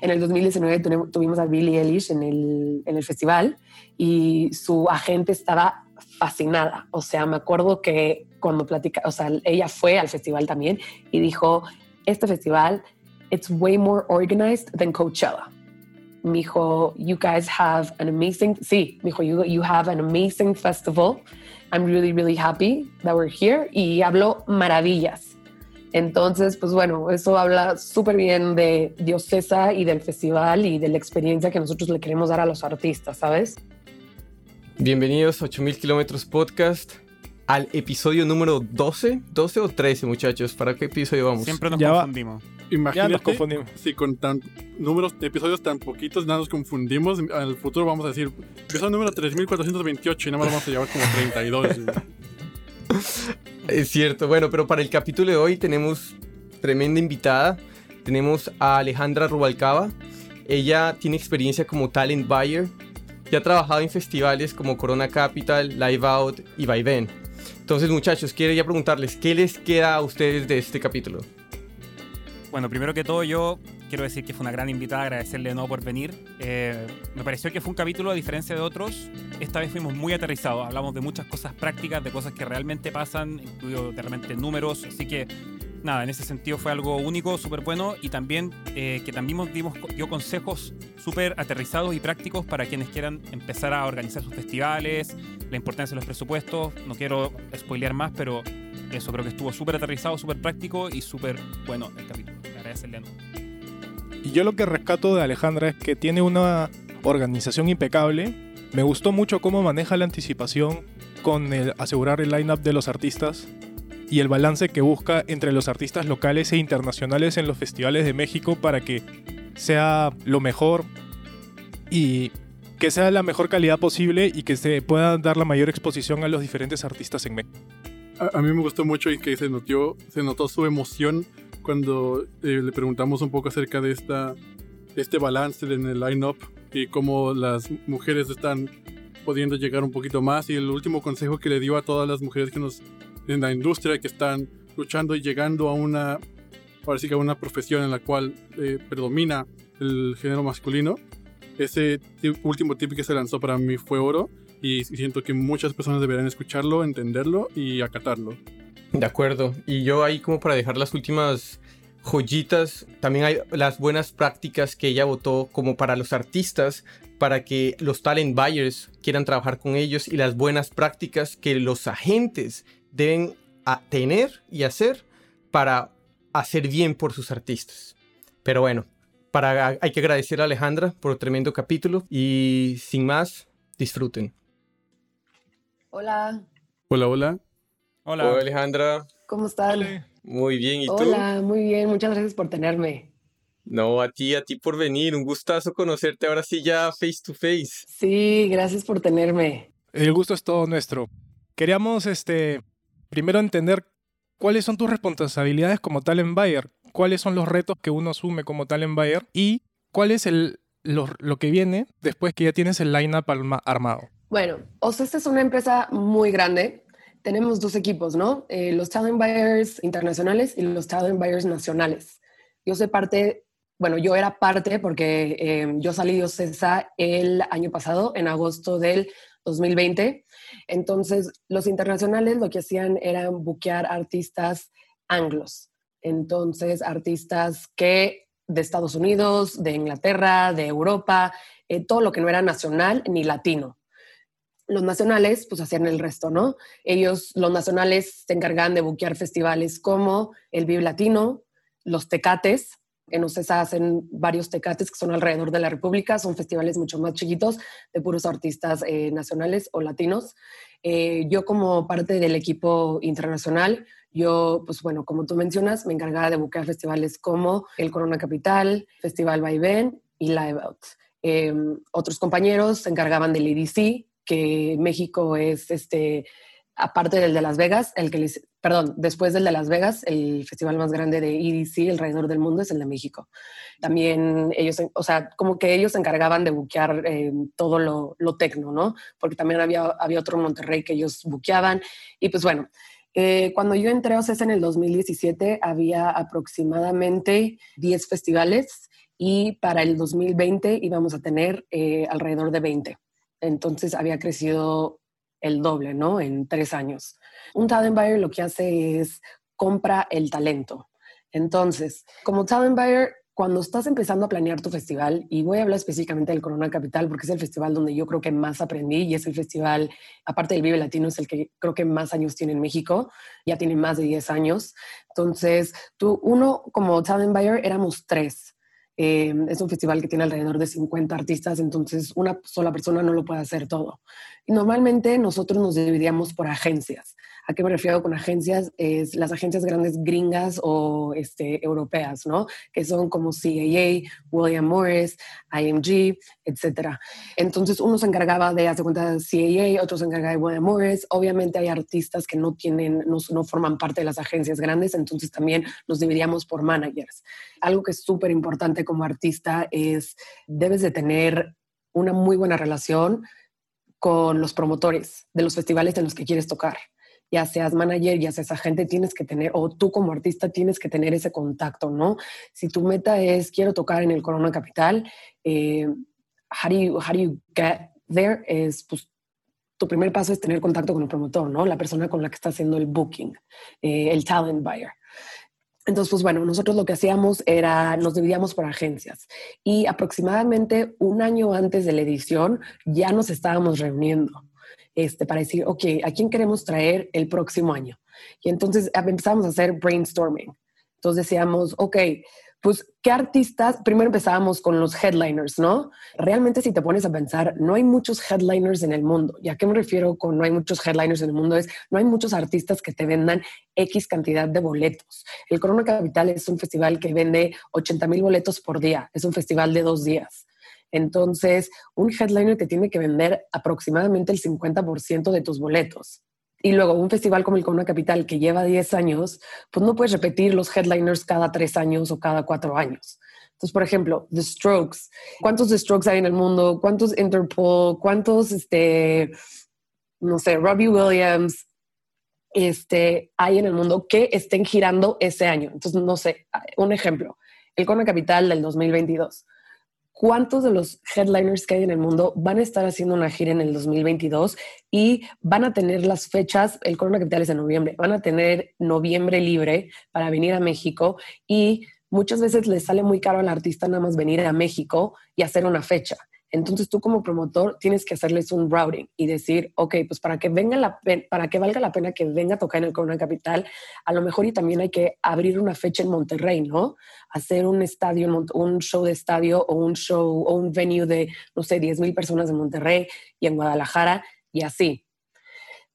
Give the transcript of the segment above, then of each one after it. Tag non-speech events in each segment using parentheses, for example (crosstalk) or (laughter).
En el 2019 tuvimos a Billie Eilish en el, festival y su agente estaba fascinada. O sea, me acuerdo que cuando platica, o sea, ella fue al festival también y dijo, este festival, it's way more organized than Coachella. Me dijo, you guys have an amazing, sí, me dijo, you have an amazing festival. I'm really, really happy that we're here. Y habló maravillas. Entonces, pues bueno, eso habla súper bien de Diocesa y del festival y de la experiencia que nosotros le queremos dar a los artistas, ¿sabes? Bienvenidos a 8000 kilómetros podcast al episodio número 12, 12 o 13 muchachos, ¿para qué episodio vamos? Siempre nos confundimos. Imagínate nos confundimos. si con tan números de episodios tan poquitos nada nos confundimos, al futuro vamos a decir, episodio número 3428 y nada más vamos a llevar como 32. (laughs) es cierto, bueno, pero para el capítulo de hoy tenemos tremenda invitada, tenemos a Alejandra Rubalcaba, ella tiene experiencia como talent buyer, ya ha trabajado en festivales como Corona Capital, Live Out y Vaivén. Entonces, muchachos, quiero ya preguntarles, ¿qué les queda a ustedes de este capítulo? Bueno, primero que todo, yo quiero decir que fue una gran invitada, agradecerle de nuevo por venir. Eh, me pareció que fue un capítulo, a diferencia de otros, esta vez fuimos muy aterrizados. Hablamos de muchas cosas prácticas, de cosas que realmente pasan, incluido realmente números, así que nada, en ese sentido fue algo único, súper bueno y también eh, que también dimos, dio consejos súper aterrizados y prácticos para quienes quieran empezar a organizar sus festivales, la importancia de los presupuestos. No quiero spoilear más, pero eso creo que estuvo súper aterrizado, súper práctico y súper bueno el capítulo. Agradecerle Y yo lo que rescato de Alejandra es que tiene una organización impecable. Me gustó mucho cómo maneja la anticipación con el asegurar el line-up de los artistas y el balance que busca entre los artistas locales e internacionales en los festivales de México para que sea lo mejor y que sea la mejor calidad posible y que se pueda dar la mayor exposición a los diferentes artistas en México. A, mí me gustó mucho y que se notó, se notó su emoción cuando eh, le preguntamos un poco acerca de esta, este balance en el line-up y cómo las mujeres están pudiendo llegar un poquito más y el último consejo que le dio a todas las mujeres que nos en la industria que están luchando y llegando a una, parece que a una profesión en la cual eh, predomina el género masculino. Ese último tip que se lanzó para mí fue oro y siento que muchas personas deberían escucharlo, entenderlo y acatarlo. De acuerdo. Y yo ahí como para dejar las últimas joyitas, también hay las buenas prácticas que ella votó como para los artistas, para que los talent buyers quieran trabajar con ellos y las buenas prácticas que los agentes deben tener y hacer para hacer bien por sus artistas. Pero bueno, para, hay que agradecer a Alejandra por el tremendo capítulo y sin más, disfruten. Hola. Hola, hola. Hola. Hola, Alejandra. ¿Cómo están? Muy bien, ¿y tú? Hola, muy bien, muchas gracias por tenerme. No, a ti, a ti por venir, un gustazo conocerte ahora sí ya face to face. Sí, gracias por tenerme. El gusto es todo nuestro. Queríamos este primero entender cuáles son tus responsabilidades como talent buyer, cuáles son los retos que uno asume como talent buyer y cuál es el, lo, que viene después que ya tienes el lineup armado. Bueno, OCESA es una empresa muy grande. Tenemos dos equipos, ¿no? Eh, los talent buyers internacionales y los talent buyers nacionales. Yo soy parte, bueno, yo era parte porque eh, yo salí de OCESA el año pasado, en agosto del 2020 entonces, los internacionales lo que hacían era buquear artistas anglos. Entonces, artistas que de Estados Unidos, de Inglaterra, de Europa, eh, todo lo que no era nacional ni latino. Los nacionales, pues hacían el resto, ¿no? Ellos, los nacionales, se encargaban de buquear festivales como el Vive Latino, los Tecates, en OCESA hacen varios tecates que son alrededor de la República, son festivales mucho más chiquitos de puros artistas eh, nacionales o latinos. Eh, yo como parte del equipo internacional, yo, pues bueno, como tú mencionas, me encargaba de buscar festivales como el Corona Capital, Festival Vaivén y Live Out. Em, otros compañeros se encargaban del EDC, que México es este aparte del de Las Vegas, el que les, perdón, después del de Las Vegas, el festival más grande de EDC alrededor del mundo es el de México. También ellos, o sea, como que ellos se encargaban de buquear eh, todo lo, lo tecno, ¿no? Porque también había, había otro en Monterrey que ellos buqueaban. Y pues bueno, eh, cuando yo entré a OCESA en el 2017, había aproximadamente 10 festivales y para el 2020 íbamos a tener eh, alrededor de 20. Entonces había crecido el doble, ¿no? En tres años. Un talent buyer lo que hace es compra el talento. Entonces, como talent buyer, cuando estás empezando a planear tu festival, y voy a hablar específicamente del Corona Capital porque es el festival donde yo creo que más aprendí y es el festival, aparte del Vive Latino, es el que creo que más años tiene en México, ya tiene más de 10 años. Entonces, tú, uno como talent buyer éramos tres. Eh, es un festival que tiene alrededor de 50 artistas, entonces una sola persona no lo puede hacer todo. normalmente nosotros nos dividíamos por agencias. ¿A qué me refiero con agencias? Es las agencias grandes gringas o este, europeas, ¿no? Que son como CAA, William Morris, IMG, etc. Entonces uno se encargaba de, hacer cuenta, de CAA, otro se encargaba de William Morris. Obviamente hay artistas que no tienen, no, no forman parte de las agencias grandes, entonces también nos dividíamos por managers. Algo que es súper importante como artista es, debes de tener una muy buena relación con los promotores de los festivales en los que quieres tocar ya seas manager, ya seas agente, tienes que tener, o tú como artista tienes que tener ese contacto, ¿no? Si tu meta es, quiero tocar en el Corona Capital, eh, how, do you, how do you get there? Es, pues, tu primer paso es tener contacto con el promotor, ¿no? La persona con la que está haciendo el booking, eh, el talent buyer. Entonces, pues bueno, nosotros lo que hacíamos era, nos dividíamos por agencias y aproximadamente un año antes de la edición ya nos estábamos reuniendo este, para decir, ok, ¿a quién queremos traer el próximo año? Y entonces empezamos a hacer brainstorming. Entonces decíamos, ok, pues, ¿qué artistas? Primero empezábamos con los headliners, ¿no? Realmente si te pones a pensar, no hay muchos headliners en el mundo. ¿Y a qué me refiero con no hay muchos headliners en el mundo? Es, no hay muchos artistas que te vendan X cantidad de boletos. El Corona Capital es un festival que vende 80 mil boletos por día. Es un festival de dos días. Entonces, un headliner te tiene que vender aproximadamente el 50% de tus boletos. Y luego un festival como el Corona Capital que lleva 10 años, pues no puedes repetir los headliners cada 3 años o cada 4 años. Entonces, por ejemplo, The Strokes. ¿Cuántos The Strokes hay en el mundo? ¿Cuántos Interpol? ¿Cuántos, este, no sé, Robbie Williams? Este, hay en el mundo que estén girando ese año. Entonces, no sé, un ejemplo, el Corona Capital del 2022 cuántos de los headliners que hay en el mundo van a estar haciendo una gira en el 2022 y van a tener las fechas, el Corona Capital es en noviembre, van a tener noviembre libre para venir a México y muchas veces les sale muy caro al artista nada más venir a México y hacer una fecha. Entonces tú como promotor tienes que hacerles un routing y decir, ok, pues para que, venga la para que valga la pena que venga a tocar en el Corona Capital, a lo mejor y también hay que abrir una fecha en Monterrey, ¿no? Hacer un estadio, un show de estadio o un show o un venue de, no sé, 10 mil personas en Monterrey y en Guadalajara y así.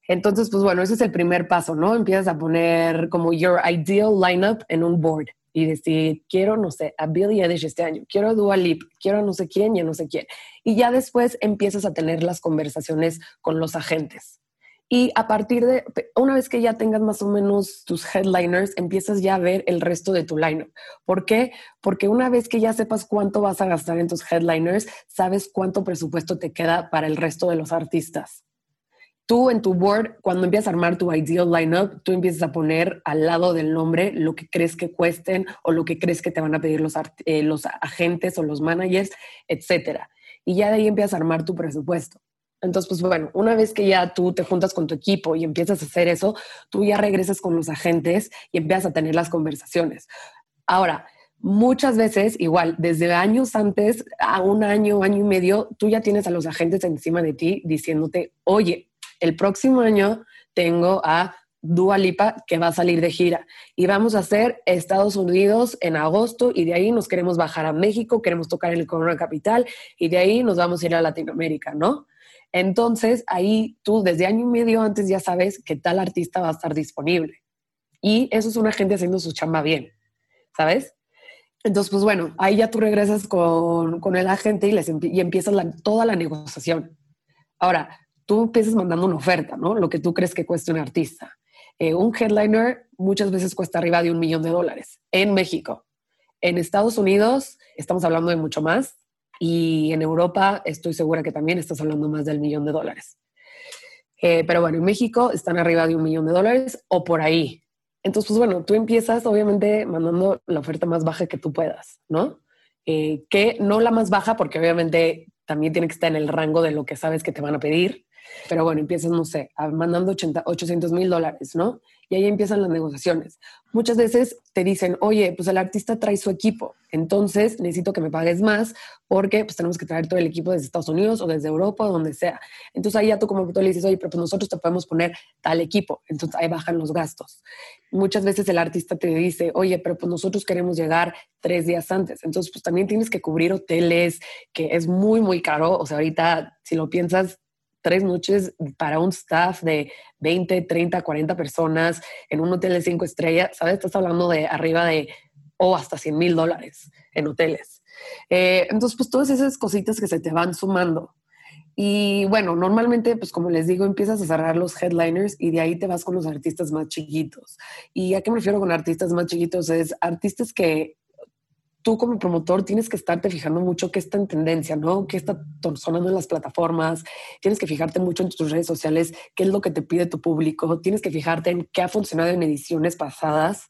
Entonces, pues bueno, ese es el primer paso, ¿no? Empiezas a poner como your ideal lineup en un board y decir, quiero, no sé, a Billie Eilish este año, quiero a Dua Lip, quiero no sé quién y no sé quién. Y ya después empiezas a tener las conversaciones con los agentes. Y a partir de, una vez que ya tengas más o menos tus headliners, empiezas ya a ver el resto de tu lineup. ¿Por qué? Porque una vez que ya sepas cuánto vas a gastar en tus headliners, sabes cuánto presupuesto te queda para el resto de los artistas tú en tu board, cuando empiezas a armar tu ideal lineup, tú empiezas a poner al lado del nombre lo que crees que cuesten o lo que crees que te van a pedir los, eh, los agentes o los managers, etcétera. Y ya de ahí empiezas a armar tu presupuesto. Entonces, pues bueno, una vez que ya tú te juntas con tu equipo y empiezas a hacer eso, tú ya regresas con los agentes y empiezas a tener las conversaciones. Ahora, muchas veces, igual, desde años antes, a un año, año y medio, tú ya tienes a los agentes encima de ti diciéndote, oye, el próximo año tengo a Dua Lipa que va a salir de gira y vamos a hacer Estados Unidos en agosto y de ahí nos queremos bajar a México, queremos tocar en el Corona Capital y de ahí nos vamos a ir a Latinoamérica, ¿no? Entonces ahí tú desde año y medio antes ya sabes que tal artista va a estar disponible y eso es una gente haciendo su chamba bien, ¿sabes? Entonces, pues bueno, ahí ya tú regresas con, el agente y, les y empiezas toda la negociación. Ahora, tú empiezas mandando una oferta, ¿no? Lo que tú crees que cuesta un artista. Eh, un headliner muchas veces cuesta arriba de un millón de dólares en México. En Estados Unidos estamos hablando de mucho más y en Europa estoy segura que también estás hablando más del millón de dólares. Eh, pero bueno, en México están arriba de un millón de dólares o por ahí. Entonces, pues bueno, tú empiezas obviamente mandando la oferta más baja que tú puedas, ¿no? eh, que no la más baja, porque obviamente también tiene que estar en el rango de lo que sabes que te van a pedir. Pero bueno, empiezas, no sé, mandando 80, 800 mil dólares, ¿no? y ahí empiezan las negociaciones. Muchas veces te dicen, oye, pues el artista trae su equipo, entonces necesito que me pagues más porque pues tenemos que traer todo el equipo desde Estados Unidos o desde Europa o donde sea. Entonces ahí ya tú como tú le dices, oye, pero pues nosotros te podemos poner tal equipo, entonces ahí bajan los gastos. Muchas veces el artista te dice, oye, pero pues nosotros queremos llegar tres días antes, entonces pues también tienes que cubrir hoteles, que es muy, muy caro, o sea, ahorita si lo piensas, tres noches para un staff de 20, 30, 40 personas en un hotel de cinco estrellas, ¿sabes? Estás hablando de arriba de o hasta 100 mil dólares en hoteles. Eh, entonces, pues todas esas cositas que se te van sumando. Y bueno, normalmente, pues como les digo, empiezas a cerrar los headliners y de ahí te vas con los artistas más chiquitos. ¿Y a qué me refiero con artistas más chiquitos? Es artistas que tú como promotor tienes que estarte fijando mucho qué está en tendencia, ¿no? ¿Qué está sonando en las plataformas? Tienes que fijarte mucho en tus redes sociales, qué es lo que te pide tu público. Tienes que fijarte en qué ha funcionado en ediciones pasadas,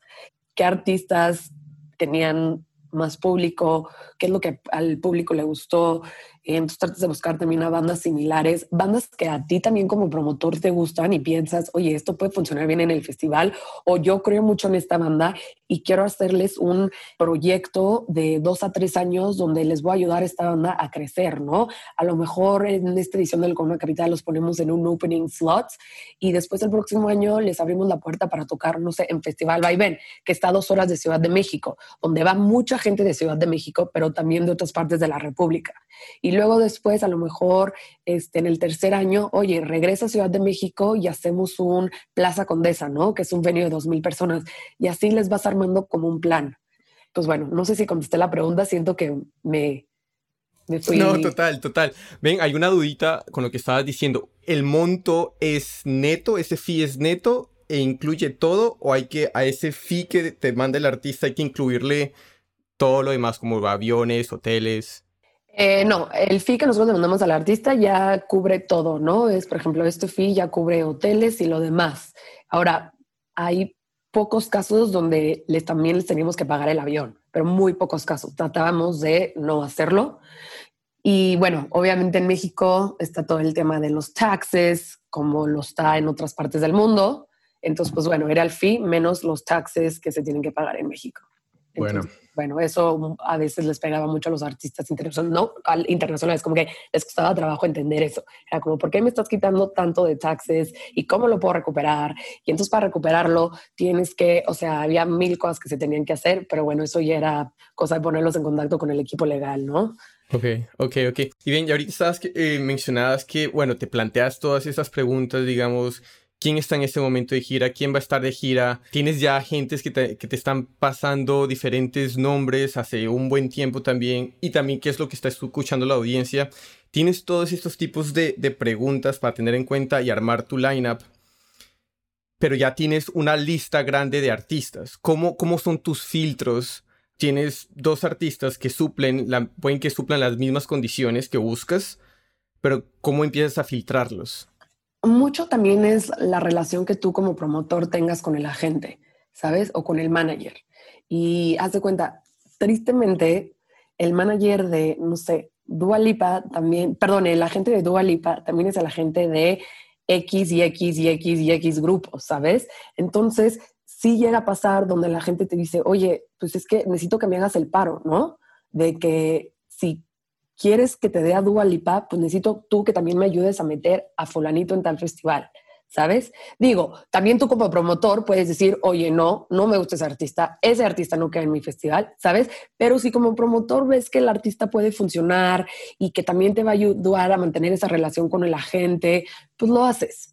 qué artistas tenían más público, qué es lo que al público le gustó, entonces tratas de buscar también a bandas similares, bandas que a ti también como promotor te gustan y piensas, oye, esto puede funcionar bien en el festival o yo creo mucho en esta banda y quiero hacerles un proyecto de dos a tres años donde les voy a ayudar a esta banda a crecer, ¿no? A lo mejor en esta edición del Corona Capital los ponemos en un opening slot y después el próximo año les abrimos la puerta para tocar, no sé, en Festival Vaivén, que está a dos horas de Ciudad de México, donde va mucha gente de Ciudad de México, pero también de otras partes de la República. Y y luego después, a lo mejor este, en el tercer año, oye, regresa a Ciudad de México y hacemos un Plaza Condesa, ¿no? Que es un venio de dos mil personas. Y así les vas armando como un plan. Pues bueno, no sé si contesté la pregunta, siento que me, me fui... No, total, total. Ven, hay una dudita con lo que estabas diciendo. ¿El monto es neto? ¿Ese fee es neto e incluye todo? ¿O hay que a ese fee que te manda el artista hay que incluirle todo lo demás, como aviones, hoteles? Eh, no, el fee que nosotros le mandamos al artista ya cubre todo, ¿no? Es, por ejemplo, este fee ya cubre hoteles y lo demás. Ahora, hay pocos casos donde les, también les teníamos que pagar el avión, pero muy pocos casos. Tratábamos de no hacerlo. Y bueno, obviamente en México está todo el tema de los taxes, como lo está en otras partes del mundo. Entonces, pues bueno, era el fee menos los taxes que se tienen que pagar en México. Bueno bueno, eso a veces les pegaba mucho a los artistas internacionales, no internacionales, como que les costaba trabajo entender eso. Era como, ¿por qué me estás quitando tanto de taxes y cómo lo puedo recuperar? Y entonces para recuperarlo tienes que, o sea, había mil cosas que se tenían que hacer, pero bueno, eso ya era cosa de ponerlos en contacto con el equipo legal, ¿no? Ok, ok, ok. Y bien, y ahorita estabas que, eh, mencionadas que, bueno, te planteas todas esas preguntas, digamos, quién está en este momento de gira, quién va a estar de gira. Tienes ya agentes que te, que te, están pasando diferentes nombres hace un buen tiempo también y también qué es lo que está escuchando la audiencia. Tienes todos estos tipos de, de preguntas para tener en cuenta y armar tu lineup. Pero ya tienes una lista grande de artistas. ¿Cómo, cómo son tus filtros? Tienes dos artistas que suplen, pueden que suplan las mismas condiciones que buscas, pero ¿cómo empiezas a filtrarlos? Mucho también es la relación que tú como promotor tengas con el agente, ¿sabes? O con el manager. Y haz de cuenta, tristemente, el manager de, no sé, Dualipa también, perdón, el agente de Dualipa también es el agente de X y X y X y X grupos, ¿sabes? Entonces, sí llega a pasar donde la gente te dice, oye, pues es que necesito que me hagas el paro, ¿no? De que si quieres que te dé a Dua Lipa, pues necesito tú que también me ayudes a meter a fulanito en tal festival, ¿sabes? Digo, también tú como promotor puedes decir, oye, no, no me gusta ese artista, ese artista no queda en mi festival, ¿sabes? Pero si como promotor ves que el artista puede funcionar y que también te va a ayudar a mantener esa relación con el agente, pues lo haces,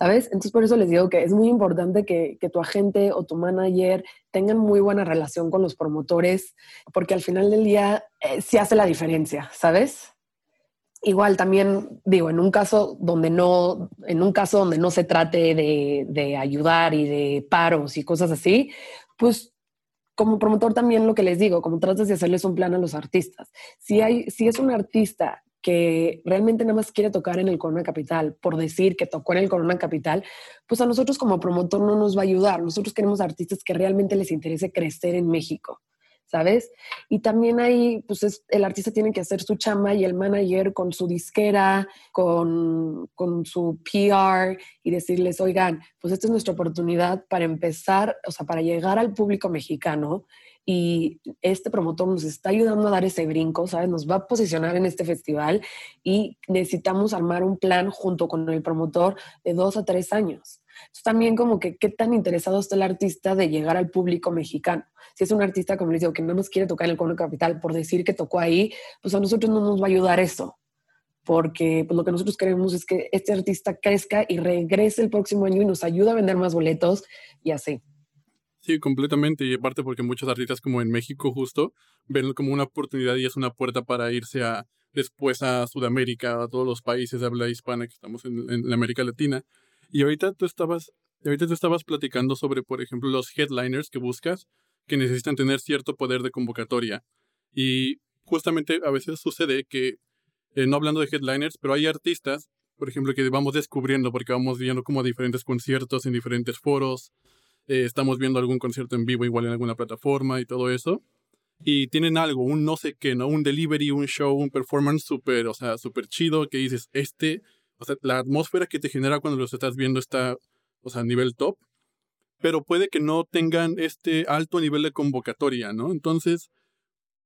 ¿sabes? Entonces por eso les digo que es muy importante que, tu agente o tu manager tengan muy buena relación con los promotores, porque al final del día eh, sí hace la diferencia, ¿sabes? Igual también digo, en un caso donde no, en un caso donde no se trate de, de ayudar y de paros y cosas así, pues como promotor también lo que les digo, como tratas de hacerles un plan a los artistas. Si, hay, si es un artista que realmente nada más quiere tocar en el Corona Capital por decir que tocó en el Corona Capital, pues a nosotros como promotor no nos va a ayudar. Nosotros queremos artistas que realmente les interese crecer en México. ¿sabes? Y también ahí, pues es, el artista tiene que hacer su chamba y el manager con su disquera, con, con su PR y decirles, oigan, pues esta es nuestra oportunidad para empezar, o sea, para llegar al público mexicano y este promotor nos está ayudando a dar ese brinco, ¿sabes? Nos va a posicionar en este festival y necesitamos armar un plan junto con el promotor de dos a tres años. Entonces, también como que qué tan interesado está el artista de llegar al público mexicano. Si es un artista, como les digo, que no nos quiere tocar en el Cono Capital por decir que tocó ahí, pues a nosotros no nos va a ayudar eso. Porque pues, lo que nosotros queremos es que este artista crezca y regrese el próximo año y nos ayude a vender más boletos y así. Completamente. Y aparte porque muchos artistas como en México justo ven como una oportunidad y es una puerta para irse a después a Sudamérica, a todos los países de habla hispana que estamos en, en América Latina. Y ahorita tú estabas, ahorita tú estabas platicando sobre, por ejemplo, los headliners que buscas, que necesitan tener cierto poder de convocatoria. Y justamente a veces sucede que, eh, no hablando de headliners, pero hay artistas, por ejemplo, que vamos descubriendo porque vamos viendo como diferentes conciertos en diferentes foros, eh, estamos viendo algún concierto en vivo igual en alguna plataforma y todo eso. Y tienen algo, un no sé qué, ¿no? Un delivery, un show, un performance súper, o sea, súper chido que dices, este, o sea, la atmósfera que te genera cuando los estás viendo está, o sea, a nivel top. Pero puede que no tengan este alto nivel de convocatoria, ¿no? Entonces,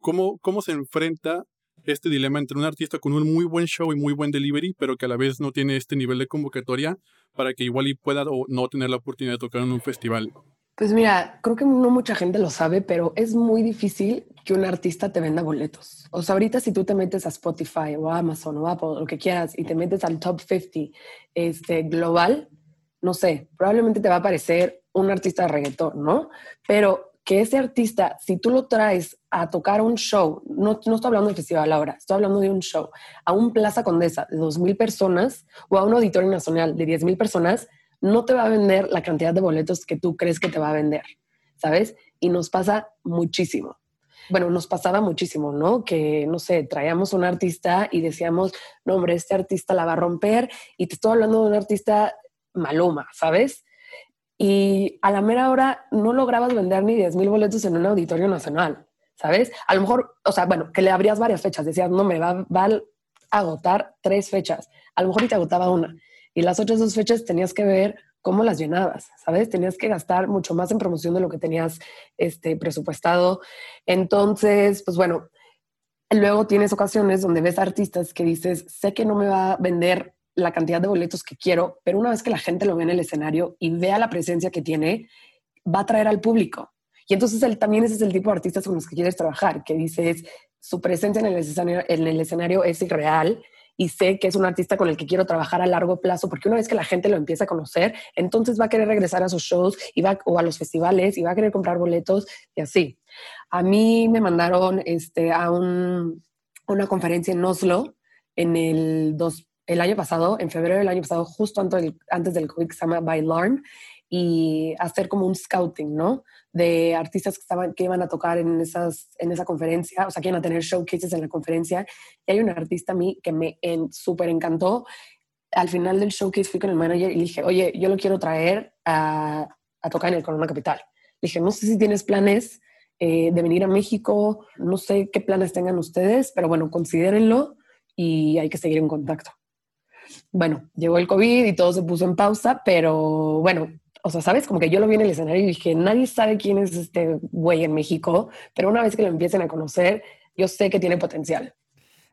¿cómo, cómo se enfrenta este dilema entre un artista con un muy buen show y muy buen delivery, pero que a la vez no tiene este nivel de convocatoria para que igual y pueda o no tener la oportunidad de tocar en un festival? Pues mira, creo que no mucha gente lo sabe, pero es muy difícil que un artista te venda boletos. O sea, ahorita si tú te metes a Spotify o Amazon o Apple, lo que quieras, y te metes al top 50 este, global, no sé, probablemente te va a aparecer un artista de reggaetón, ¿no? Pero que ese artista, si tú lo traes a tocar un show, no, no estoy hablando de festival ahora, estoy hablando de un show, a un Plaza Condesa de 2.000 personas o a un auditorio nacional de 10.000 personas, no te va a vender la cantidad de boletos que tú crees que te va a vender, ¿sabes? Y nos pasa muchísimo. Bueno, nos pasaba muchísimo, ¿no? Que, no sé, traíamos un artista y decíamos, no, hombre, este artista la va a romper y te estoy hablando de un artista maluma, ¿sabes? Y a la mera hora no lograbas vender ni 10 mil boletos en un auditorio nacional, ¿sabes? A lo mejor, o sea, bueno, que le abrías varias fechas, decías, no, me va, a agotar tres fechas, a lo mejor y te agotaba una, y las otras dos fechas tenías que ver cómo las llenabas, ¿sabes? Tenías que gastar mucho más en promoción de lo que tenías este, presupuestado. Entonces, pues bueno, luego tienes ocasiones donde ves artistas que dices, sé que no me va a vender la cantidad de boletos que quiero, pero una vez que la gente lo ve en el escenario y vea la presencia que tiene, va a atraer al público. Y entonces él, también ese es el tipo de artistas con los que quieres trabajar, que dices, su presencia en el, escenario, en el escenario es irreal y sé que es un artista con el que quiero trabajar a largo plazo, porque una vez que la gente lo empieza a conocer, entonces va a querer regresar a sus shows y va, o a los festivales y va a querer comprar boletos y así. A mí me mandaron este, a un, una conferencia en Oslo en el dos, el año pasado, en febrero del año pasado, justo antes del, COVID, que se llama y hacer como un scouting, ¿no? De artistas que, estaban, que iban a tocar en, esas, en esa conferencia, o sea, que iban a tener showcases en la conferencia. Y hay un artista a mí que me súper encantó. Al final del showcase fui con el manager y dije, oye, yo lo quiero traer a, a tocar en el Corona Capital. Le dije, no sé si tienes planes eh, de venir a México, no sé qué planes tengan ustedes, pero bueno, considérenlo y hay que seguir en contacto bueno, llegó el COVID y todo se puso en pausa, pero bueno, o sea, sabes, como que yo lo vi en el escenario y dije, nadie sabe quién es este güey en México, pero una vez que lo empiecen a conocer, yo sé que tiene potencial.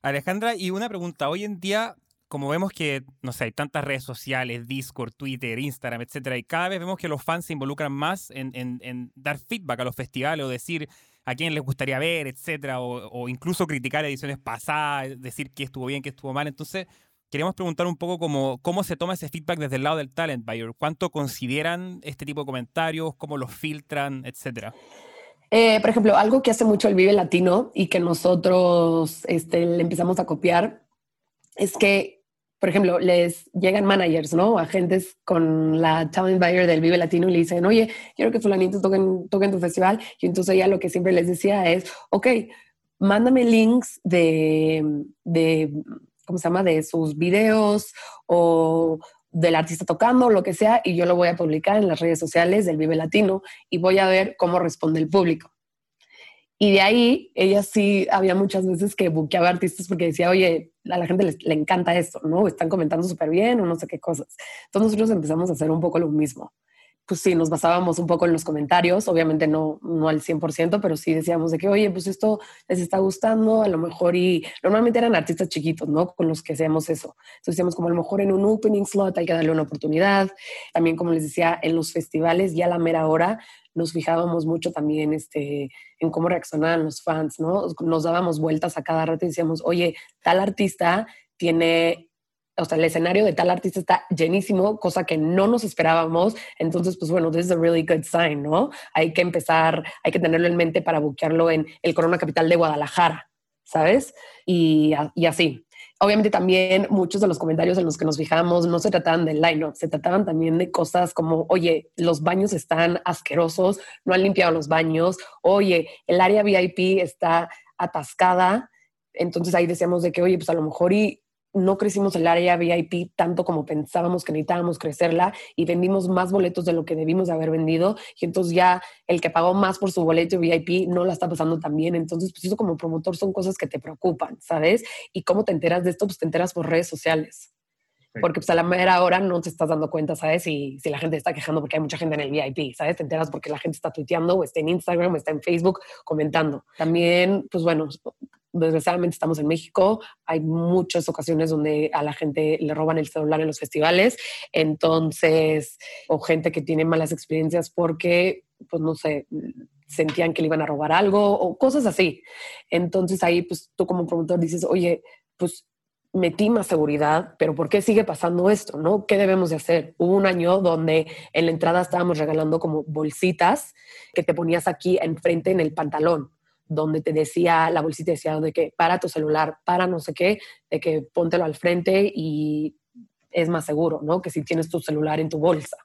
Alejandra, y una pregunta, hoy en día, como vemos que, no sé, hay tantas redes sociales, Discord, Twitter, Instagram, etcétera, y cada vez vemos que los fans se involucran más en, en, dar feedback a los festivales o decir a quién les gustaría ver, etcétera, o, o incluso criticar ediciones pasadas, decir qué estuvo bien, qué estuvo mal. Entonces, queríamos preguntar un poco cómo, cómo se toma ese feedback desde el lado del talent buyer. ¿Cuánto consideran este tipo de comentarios? ¿Cómo los filtran? Etcétera. Eh, por ejemplo, algo que hace mucho el Vive Latino y que nosotros este, le empezamos a copiar es que, por ejemplo, les llegan managers, ¿no? Agentes con la talent buyer del Vive Latino y le dicen, oye, quiero que fulanito toque en tu festival. Y entonces ella lo que siempre les decía es, ok, mándame links de, de ¿cómo se llama?, de sus videos o del artista tocando, lo que sea, y yo lo voy a publicar en las redes sociales del Vive Latino y voy a ver cómo responde el público. Y de ahí, ella sí, había muchas veces que buqueaba artistas porque decía, oye, a la gente le encanta esto, ¿no? Están comentando súper bien o no sé qué cosas. Entonces nosotros empezamos a hacer un poco lo mismo pues sí, nos basábamos un poco en los comentarios, obviamente no, no al 100%, pero sí decíamos de que, oye, pues esto les está gustando, a lo mejor, y normalmente eran artistas chiquitos, ¿no? Con los que hacíamos eso. Entonces decíamos como a lo mejor en un opening slot hay que darle una oportunidad. También, como les decía, en los festivales ya a la mera hora nos fijábamos mucho también este, en cómo reaccionaban los fans, ¿no? Nos dábamos vueltas a cada rato y decíamos, oye, tal artista tiene o sea, el escenario de tal artista está llenísimo, cosa que no nos esperábamos. Entonces, pues bueno, this is a really good sign, ¿no? Hay que empezar, hay que tenerlo en mente para buquearlo en el Corona Capital de Guadalajara, ¿sabes? Y, y así. Obviamente también muchos de los comentarios en los que nos fijamos no se trataban del line-up, se trataban también de cosas como, oye, los baños están asquerosos, no han limpiado los baños, oye, el área VIP está atascada. Entonces ahí decíamos de que, oye, pues a lo mejor y no crecimos el área VIP tanto como pensábamos que necesitábamos crecerla y vendimos más boletos de lo que debimos haber vendido y entonces ya el que pagó más por su boleto VIP no la está pasando tan bien. Entonces, pues eso como promotor son cosas que te preocupan, ¿sabes? ¿Y cómo te enteras de esto? Pues te enteras por redes sociales. Porque pues a la mera hora no te estás dando cuenta, ¿sabes? Y si la gente está quejando porque hay mucha gente en el VIP, ¿sabes? Te enteras porque la gente está tuiteando o está en Instagram o está en Facebook comentando. También, pues bueno, desgraciadamente estamos en México, hay muchas ocasiones donde a la gente le roban el celular en los festivales, entonces, o gente que tiene malas experiencias porque, pues no sé, sentían que le iban a robar algo o cosas así. Entonces ahí, pues tú como promotor dices, oye, pues metí más seguridad, pero ¿por qué sigue pasando esto? ¿No? ¿Qué debemos de hacer? Hubo un año donde en la entrada estábamos regalando como bolsitas que te ponías aquí enfrente en el pantalón donde te decía, la bolsita decía de que para tu celular, para no sé qué, de que póntelo al frente y es más seguro, ¿no? Que si tienes tu celular en tu bolsa.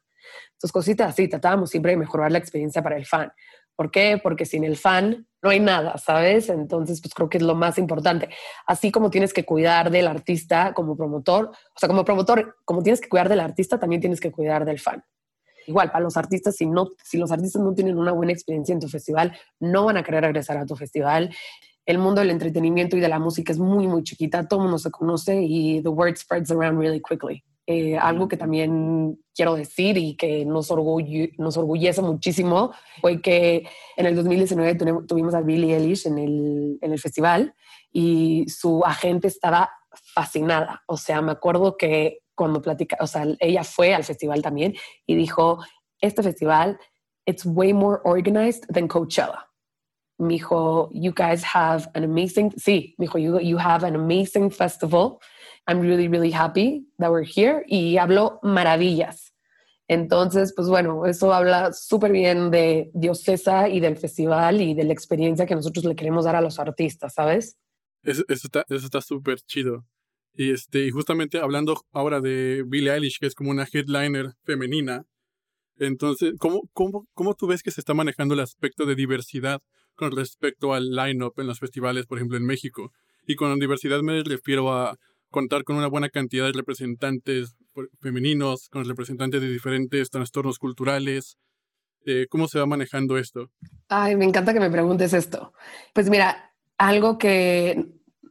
Entonces, cositas así, tratábamos siempre de mejorar la experiencia para el fan. ¿Por qué? Porque sin el fan no hay nada, ¿sabes? Entonces, pues creo que es lo más importante. Así como tienes que cuidar del artista como promotor, o sea, como promotor, como tienes que cuidar del artista, también tienes que cuidar del fan. Igual, para los artistas, si, no, si los artistas no tienen una buena experiencia en tu festival, no van a querer regresar a tu festival. El mundo del entretenimiento y de la música es muy, muy chiquita, todo el mundo se conoce y the word spreads around really quickly. Eh, algo que también quiero decir y que nos, nos orgullece muchísimo fue que en el 2019 tuvimos a Billie Eilish en el, en el festival y su agente estaba fascinada. O sea, me acuerdo que cuando platica, o sea, ella fue al festival también y dijo, este festival, it's way more organized than Coachella. Me dijo, you guys have an amazing, sí, me dijo, you, you have an amazing festival. I'm really, really happy that we're here. Y habló maravillas. Entonces, pues bueno, eso habla súper bien de Diocesa y del festival y de la experiencia que nosotros le queremos dar a los artistas, ¿sabes? Eso, está súper chido. Y, este, y justamente hablando ahora de Billie Eilish, que es como una headliner femenina, entonces, ¿cómo, cómo, cómo tú ves que se está manejando el aspecto de diversidad con respecto al line-up en los festivales, por ejemplo, en México? Y con diversidad me refiero a contar con una buena cantidad de representantes femeninos, con representantes de diferentes trastornos culturales. Eh, ¿Cómo se va manejando esto? Ay, me encanta que me preguntes esto. Pues mira, algo que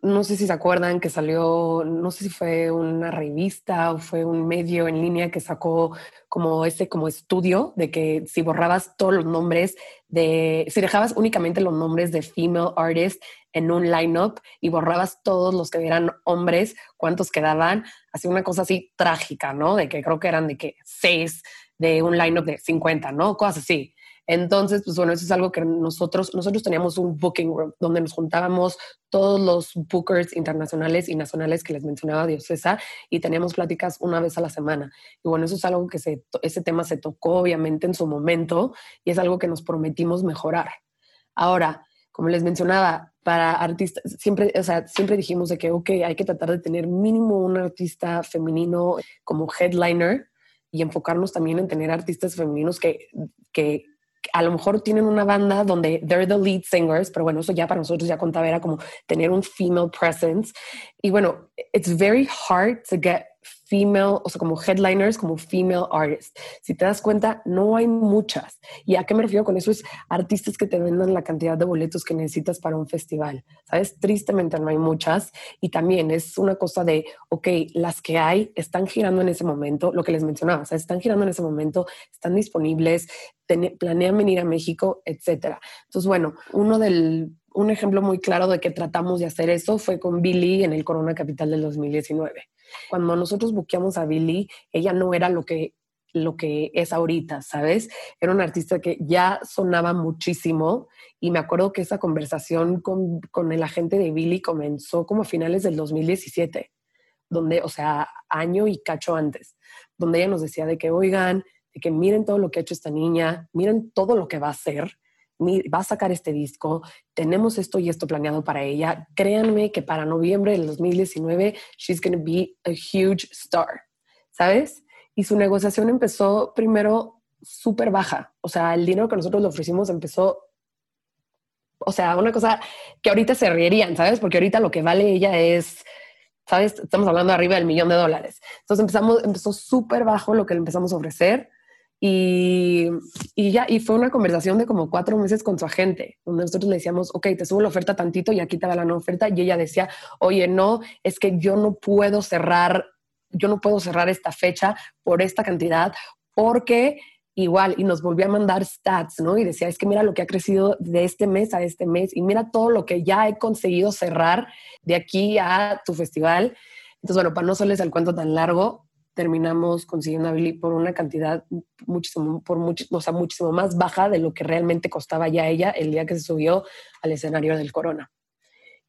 no sé si se acuerdan que salió, no sé si fue una revista o fue un medio en línea que sacó como ese como estudio de que si borrabas todos los nombres de, si dejabas únicamente los nombres de female artists en un lineup y borrabas todos los que eran hombres, cuántos quedaban, así una cosa así trágica, ¿no? De que creo que eran de que seis de un lineup de 50, ¿no? Cosas así. Entonces, pues bueno, eso es algo que nosotros, nosotros teníamos un booking room donde nos juntábamos todos los bookers internacionales y nacionales que les mencionaba Diocesa y teníamos pláticas una vez a la semana. Y bueno, eso es algo que se, ese tema se tocó obviamente en su momento y es algo que nos prometimos mejorar. Ahora, como les mencionaba, para artistas, siempre, o sea, siempre dijimos de que, ok, hay que tratar de tener mínimo un artista femenino como headliner y enfocarnos también en tener artistas femeninos que, que a lo mejor tienen una banda donde they're the lead singers, pero bueno, eso ya para nosotros ya contaba era como tener un female presence. Y bueno, it's very hard to get female, o sea, como headliners, como female artists. Si te das cuenta, no hay muchas. ¿Y a qué me refiero con eso? Es artistas que te vendan la cantidad de boletos que necesitas para un festival. ¿Sabes? Tristemente no hay muchas. Y también es una cosa de, ok, las que hay están girando en ese momento, lo que les mencionaba, o sea, están girando en ese momento, están disponibles, planean venir a México, etcétera. Entonces, bueno, uno del un ejemplo muy claro de que tratamos de hacer eso fue con Billy en el Corona Capital del 2019. Cuando nosotros buqueamos a Billy, ella no era lo que lo que es ahorita, ¿sabes? Era una artista que ya sonaba muchísimo y me acuerdo que esa conversación con, con el agente de Billy comenzó como a finales del 2017, donde, o sea, año y cacho antes, donde ella nos decía de que, oigan, de que miren todo lo que ha hecho esta niña, miren todo lo que va a hacer, va a sacar este disco, tenemos esto y esto planeado para ella. Créanme que para noviembre del 2019, she's going to be a huge star, ¿sabes? Y su negociación empezó primero súper baja. O sea, el dinero que nosotros le ofrecimos empezó, o sea, una cosa que ahorita se reirían, ¿sabes? Porque ahorita lo que vale ella es, ¿sabes? Estamos hablando arriba del millón de dólares. Entonces empezamos, empezó súper bajo lo que le empezamos a ofrecer y, ya, y fue una conversación de como cuatro meses con su agente, donde nosotros le decíamos, ok, te subo la oferta tantito y aquí te va la no oferta. Y ella decía, oye, no, es que yo no puedo cerrar, yo no puedo cerrar esta fecha por esta cantidad, porque igual, y nos volvió a mandar stats, ¿no? Y decía, es que mira lo que ha crecido de este mes a este mes, y mira todo lo que ya he conseguido cerrar de aquí a tu festival. Entonces, bueno, para no hacerles el cuento tan largo, terminamos consiguiendo a Billy por una cantidad muchísimo, por mucho, o sea, muchísimo más baja de lo que realmente costaba ya ella el día que se subió al escenario del Corona.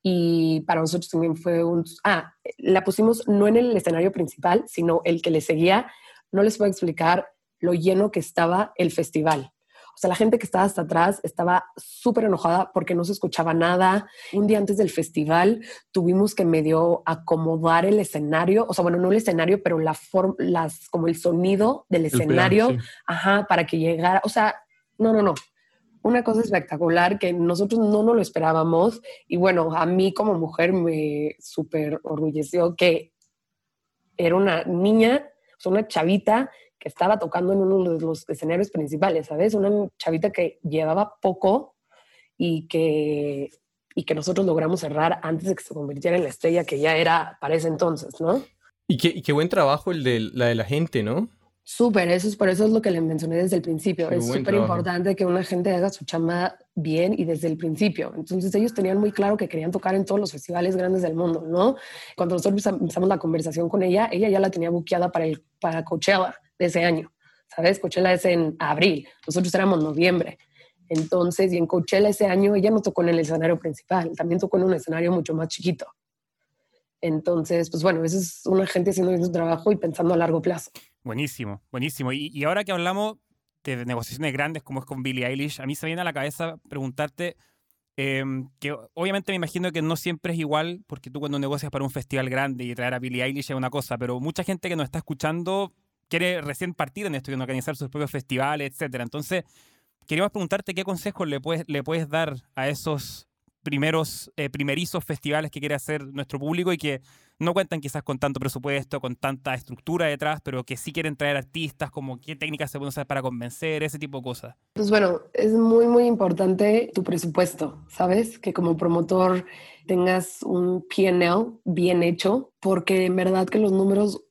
Y para nosotros también fue un... Ah, la pusimos no en el escenario principal, sino el que le seguía. No les puedo explicar lo lleno que estaba el festival. O sea, la gente que estaba hasta atrás estaba súper enojada porque no se escuchaba nada. Un día antes del festival tuvimos que medio acomodar el escenario, o sea, bueno, no el escenario, pero la las, como el sonido del escenario, ajá, para que llegara, o sea, no, no, no. Una cosa espectacular que nosotros no nos lo esperábamos y bueno, a mí como mujer me súper orgulleció que era una niña, o sea, una chavita estaba tocando en uno de los escenarios principales, ¿sabes? Una chavita que llevaba poco y que, y que nosotros logramos cerrar antes de que se convirtiera en la estrella que ya era para ese entonces, ¿no? Y qué, y qué buen trabajo el de la de la gente, ¿no? Súper, eso es por eso es lo que le mencioné desde el principio. es súper importante que una gente haga su chamba bien y desde el principio. Entonces ellos tenían muy claro que querían tocar en todos los festivales grandes del mundo, ¿no? Cuando nosotros empezamos la conversación con ella, ella ya la tenía buqueada para, el, para Coachella de ese año, ¿sabes? Coachella es en abril, nosotros éramos noviembre. Entonces, y en Coachella ese año ella no tocó en el escenario principal, también tocó en un escenario mucho más chiquito. Entonces, pues bueno, eso es una gente haciendo su trabajo y pensando a largo plazo. Buenísimo, buenísimo. Y, y ahora que hablamos de negociaciones grandes como es con Billie Eilish, a mí se viene a la cabeza preguntarte em, que obviamente me imagino que no siempre es igual, porque tú cuando negocias para un festival grande y traer a Billie Eilish es una cosa, pero mucha gente que nos está escuchando quiere recién partir en esto y organizar sus propios festivales, etcétera. Entonces, queríamos preguntarte qué consejos le puedes, le puedes dar a esos primeros, eh, primerizos festivales que quiere hacer nuestro público y que no cuentan quizás con tanto presupuesto, con tanta estructura detrás, pero que sí quieren traer artistas, como qué técnicas se pueden usar para convencer, ese tipo de cosas. Pues bueno, es muy, muy importante tu presupuesto, ¿sabes? Que como promotor tengas un PNL bien hecho, porque en verdad que los números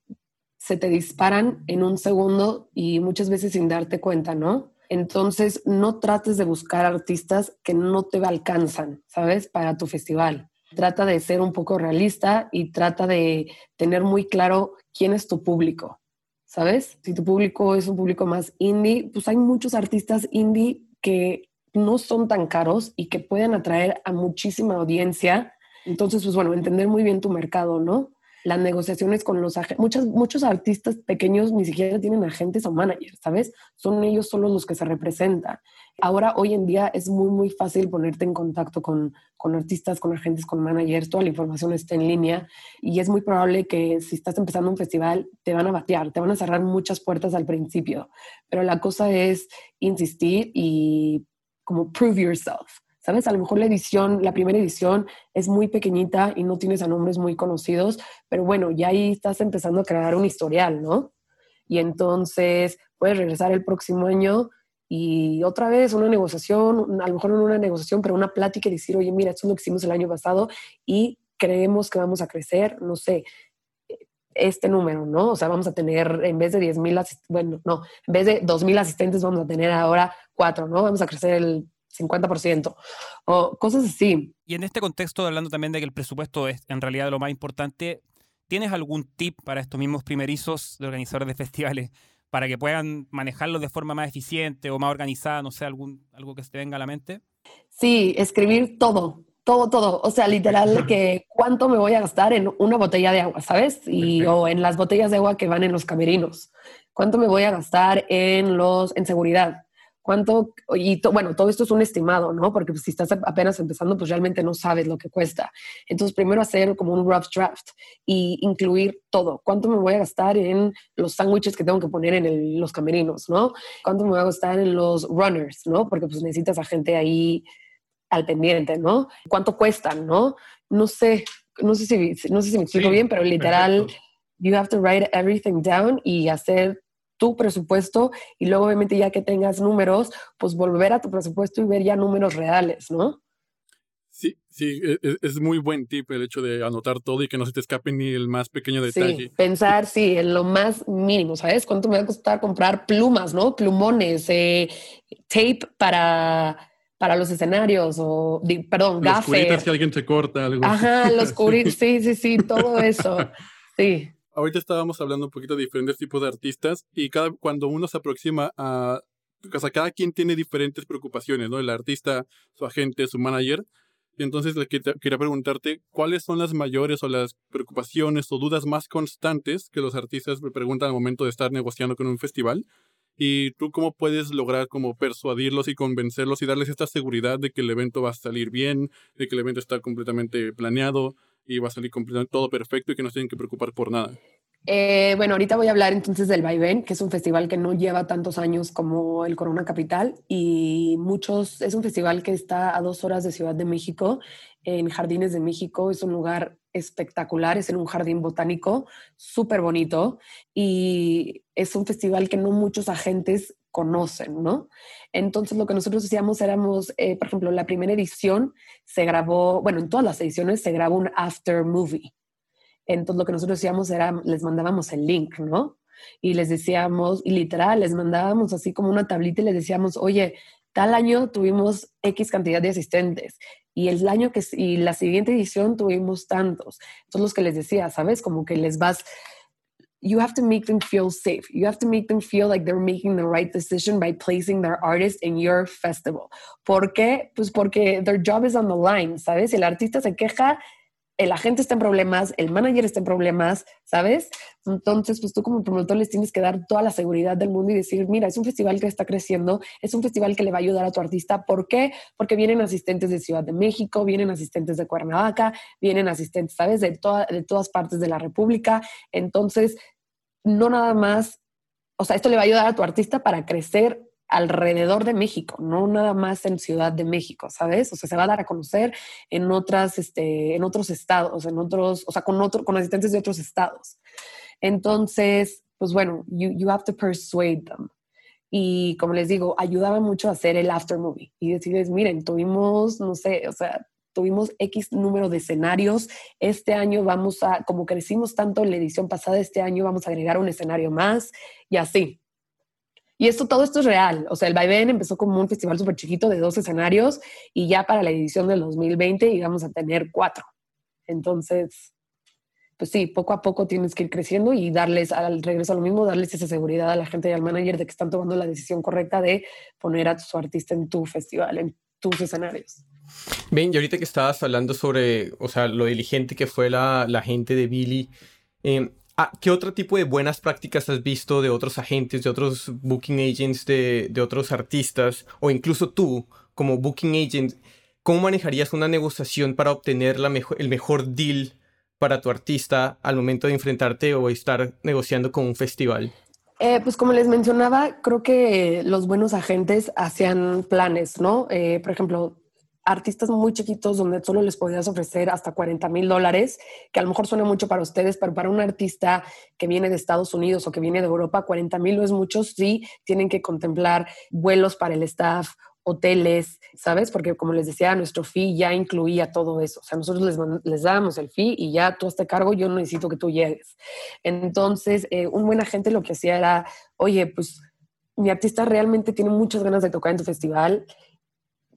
se te disparan en un segundo y muchas veces sin darte cuenta, ¿no? Entonces, no trates de buscar artistas que no te alcanzan, ¿sabes? Para tu festival. Trata de ser un poco realista y trata de tener muy claro quién es tu público, ¿sabes? Si tu público es un público más indie, pues hay muchos artistas indie que no son tan caros y que pueden atraer a muchísima audiencia. Entonces, pues bueno, entender muy bien tu mercado, ¿no? Las negociaciones con los agentes. Muchos, artistas pequeños ni siquiera tienen agentes o managers, ¿sabes? Son ellos solo los que se representan. Ahora, hoy en día, es muy, muy fácil ponerte en contacto con, con artistas, con agentes, con managers. Toda la información está en línea y es muy probable que si estás empezando un festival, te van a batear, te van a cerrar muchas puertas al principio. Pero la cosa es insistir y como prove yourself. ¿Sabes? A lo mejor la edición, la primera edición es muy pequeñita y no tienes a nombres muy conocidos, pero bueno, ya ahí estás empezando a crear un historial, ¿no? Y entonces puedes regresar el próximo año y otra vez una negociación, a lo mejor no una negociación, pero una plática y decir, oye, mira, esto es lo que hicimos el año pasado y creemos que vamos a crecer, no sé, este número, ¿no? O sea, vamos a tener, en vez de 10 mil, bueno, no, en vez de 2 mil asistentes, vamos a tener ahora 4, ¿no? Vamos a crecer el 50% o cosas así. Y en este contexto, hablando también de que el presupuesto es en realidad lo más importante, ¿tienes algún tip para estos mismos primerizos de organizadores de festivales para que puedan manejarlo de forma más eficiente o más organizada? No sé, algún, algo que se te venga a la mente. Sí, escribir todo, todo, todo. O sea, literal, que cuánto me voy a gastar en una botella de agua, ¿sabes? Y, o en las botellas de agua que van en los camerinos. ¿Cuánto me voy a gastar en los, en seguridad? ¿Cuánto? Y bueno, todo esto es un estimado, ¿no? Porque pues, si estás apenas empezando, pues realmente no sabes lo que cuesta. Entonces, primero hacer como un rough draft y incluir todo. ¿Cuánto me voy a gastar en los sándwiches que tengo que poner en los camerinos, ¿no? ¿Cuánto me voy a gastar en los runners, ¿no? Porque pues necesitas a gente ahí al pendiente, ¿no? ¿Cuánto cuestan, no? No sé, no sé si, no sé si me explico bien, pero literal, you have to write everything down y hacer tu presupuesto y luego obviamente ya que tengas números, pues volver a tu presupuesto y ver ya números reales, ¿no? Sí, sí, e, e, es, muy buen tip el hecho de anotar todo y que no se te escape ni el más pequeño detalle. Sí, pensar, sí, en lo más mínimo, ¿sabes? ¿Cuánto me va a costar comprar plumas, ¿no? Plumones, eh, tape para para los escenarios o, perdón, los curitas si alguien se corta algo. Ajá, los (laughs) curitas, sí, sí, sí, todo eso, (laughs) sí. Ahorita estábamos hablando un poquito de diferentes tipos de artistas y cada, cuando uno se aproxima a, o sea, cada quien tiene diferentes preocupaciones, ¿no? El artista, su agente, su manager. Y entonces le quería preguntarte cuáles son las mayores o las preocupaciones o dudas más constantes que los artistas me preguntan al momento de estar negociando con un festival y tú cómo puedes lograr como persuadirlos y convencerlos y darles esta seguridad de que el evento va a salir bien, de que el evento está completamente planeado y va a salir completamente todo perfecto y que no se tienen que preocupar por nada. Eh, bueno, ahorita voy a hablar entonces del Vaivén, que es un festival que no lleva tantos años como el Corona Capital y muchos, es un festival que está a dos horas de Ciudad de México, en Jardines de México, es un lugar espectacular, es en un jardín botánico súper bonito y es un festival que no muchos agentes conocen, ¿no? Entonces lo que nosotros hacíamos éramos, eh, por ejemplo, la primera edición se grabó, bueno, en todas las ediciones se grabó un after movie. Entonces lo que nosotros hacíamos era, les mandábamos el link, ¿no? Y les decíamos, y literal, les mandábamos así como una tablita y les decíamos, oye, tal año tuvimos X cantidad de asistentes y el año que y la siguiente edición tuvimos tantos. Entonces los que les decía, ¿sabes? Como que les vas you have to make them feel safe. You have to make them feel like they're making the right decision by placing their artist in your festival. ¿Por qué? Pues porque their job is on the line, ¿sabes? El artista se queja, el agente está en problemas, el manager está en problemas, ¿sabes? Entonces, pues tú como promotor les tienes que dar toda la seguridad del mundo y decir, mira, es un festival que está creciendo, es un festival que le va a ayudar a tu artista. ¿Por qué? Porque vienen asistentes de Ciudad de México, vienen asistentes de Cuernavaca, vienen asistentes, ¿sabes? De, de todas partes de la República. Entonces, no nada más, o sea, esto le va a ayudar a tu artista para crecer alrededor de México, no nada más en Ciudad de México, ¿sabes? O sea, se va a dar a conocer en otras, este, en otros estados, en otros, o sea, con otro, con asistentes de otros estados. Entonces, pues bueno, you, you have to persuade them. Y como les digo, ayudaba mucho a hacer el after movie y decirles, miren, tuvimos, no sé, o sea, tuvimos X número de escenarios. Este año vamos a, como crecimos tanto en la edición pasada, este año vamos a agregar un escenario más y así. Y esto, todo esto es real. O sea, el Vaivén empezó como un festival súper chiquito de dos escenarios y ya para la edición del 2020 íbamos a tener cuatro. Entonces, pues sí, poco a poco tienes que ir creciendo y darles, al regreso a lo mismo, darles esa seguridad a la gente y al manager de que están tomando la decisión correcta de poner a su artista en tu festival, en tus escenarios. Bien, y ahorita que estabas hablando sobre, o sea, lo diligente que fue la, la gente de Billy, eh, ¿Qué otro tipo de buenas prácticas has visto de otros agentes, de otros booking agents, de, de, otros artistas, o incluso tú como booking agent? ¿Cómo manejarías una negociación para obtener la el mejor deal para tu artista al momento de enfrentarte o estar negociando con un festival? Eh, pues como les mencionaba, creo que los buenos agentes hacían planes, ¿no? Eh, por ejemplo, artistas muy chiquitos donde solo les podías ofrecer hasta 40 mil dólares, que a lo mejor suena mucho para ustedes, pero para un artista que viene de Estados Unidos o que viene de Europa, 40 mil no es mucho, sí tienen que contemplar vuelos para el staff, hoteles, ¿sabes? Porque como les decía, nuestro fee ya incluía todo eso. O sea, nosotros les, les dábamos el fee y ya tú este cargo, yo no necesito que tú llegues. Entonces, eh, un buen agente lo que hacía era, oye, pues mi artista realmente tiene muchas ganas de tocar en tu festival,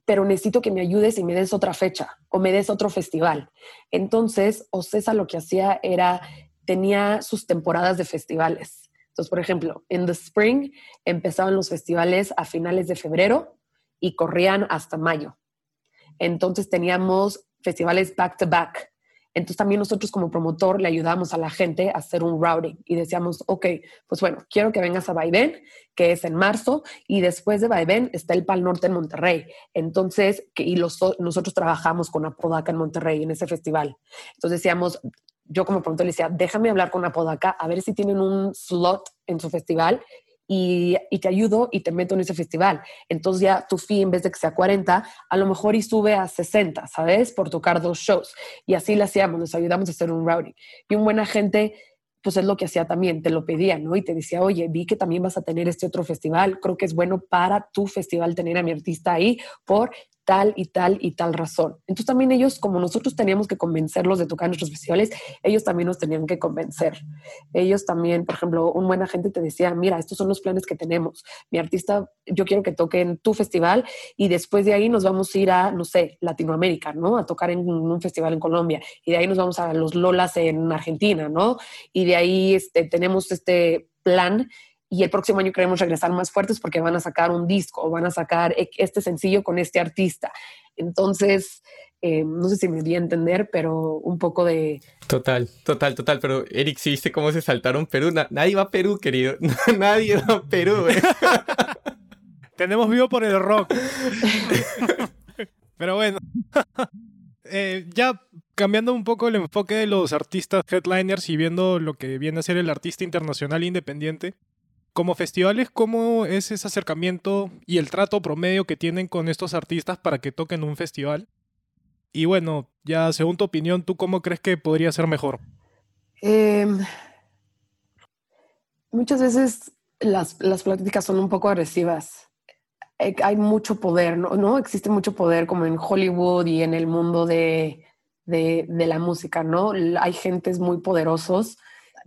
pero necesito que me ayudes y me des otra fecha o me des otro festival. Entonces, Ocesa lo que hacía era, tenía sus temporadas de festivales. Entonces, por ejemplo, en The Spring empezaban los festivales a finales de febrero y corrían hasta mayo. Entonces teníamos festivales back to back. Entonces también nosotros como promotor le ayudábamos a la gente a hacer un routing y decíamos, ok, pues bueno, quiero que vengas a Vaivén, que es en marzo, y después de Vaivén está el Pal Norte en Monterrey. Entonces, que, y los, nosotros trabajamos con Apodaca en Monterrey en ese festival. Entonces decíamos, yo como promotor le decía, déjame hablar con Apodaca a ver si tienen un slot en su festival y, te ayudo y te meto en ese festival. Entonces ya tu fee en vez de que sea 40, a lo mejor y sube a 60, ¿sabes? Por tocar dos shows. Y así le hacíamos, nos ayudamos a hacer un routing. Y un buen agente pues es lo que hacía también, te lo pedía, ¿no? Y te decía, oye, vi que también vas a tener este otro festival, creo que es bueno para tu festival tener a mi artista ahí por tal y tal y tal razón. Entonces también ellos, como nosotros teníamos que convencerlos de tocar nuestros festivales, ellos también nos tenían que convencer. Ellos también, por ejemplo, un buen agente te decía, mira, estos son los planes que tenemos. Mi artista, yo quiero que toque en tu festival y después de ahí nos vamos a ir a, no sé, Latinoamérica, ¿no? A tocar en un festival en Colombia y de ahí nos vamos a los Lolas en Argentina, ¿no? Y de ahí este, tenemos este plan y el próximo año queremos regresar más fuertes porque van a sacar un disco o van a sacar e, este sencillo con este artista. Entonces, eh, no sé si me di a entender, pero un poco de... Total, total, total. Pero Eric, ¿sí viste cómo se saltaron Perú? nadie va a Perú, querido. (laughs) nadie va a Perú. (laughs) Tenemos vivo por el rock. (laughs) pero bueno. Eh, ya cambiando un poco el enfoque de los artistas headliners y viendo lo que viene a ser el artista internacional independiente, como festivales, ¿cómo es ese acercamiento y el trato promedio que tienen con estos artistas para que toquen un festival? Y bueno, ya según tu opinión, ¿tú cómo crees que podría ser mejor? Em, muchas veces las, las, pláticas son un poco agresivas. Hay mucho poder, ¿no? ¿no? Existe mucho poder como en Hollywood y en el mundo de, de, de la música, ¿no? Hay gentes muy poderosos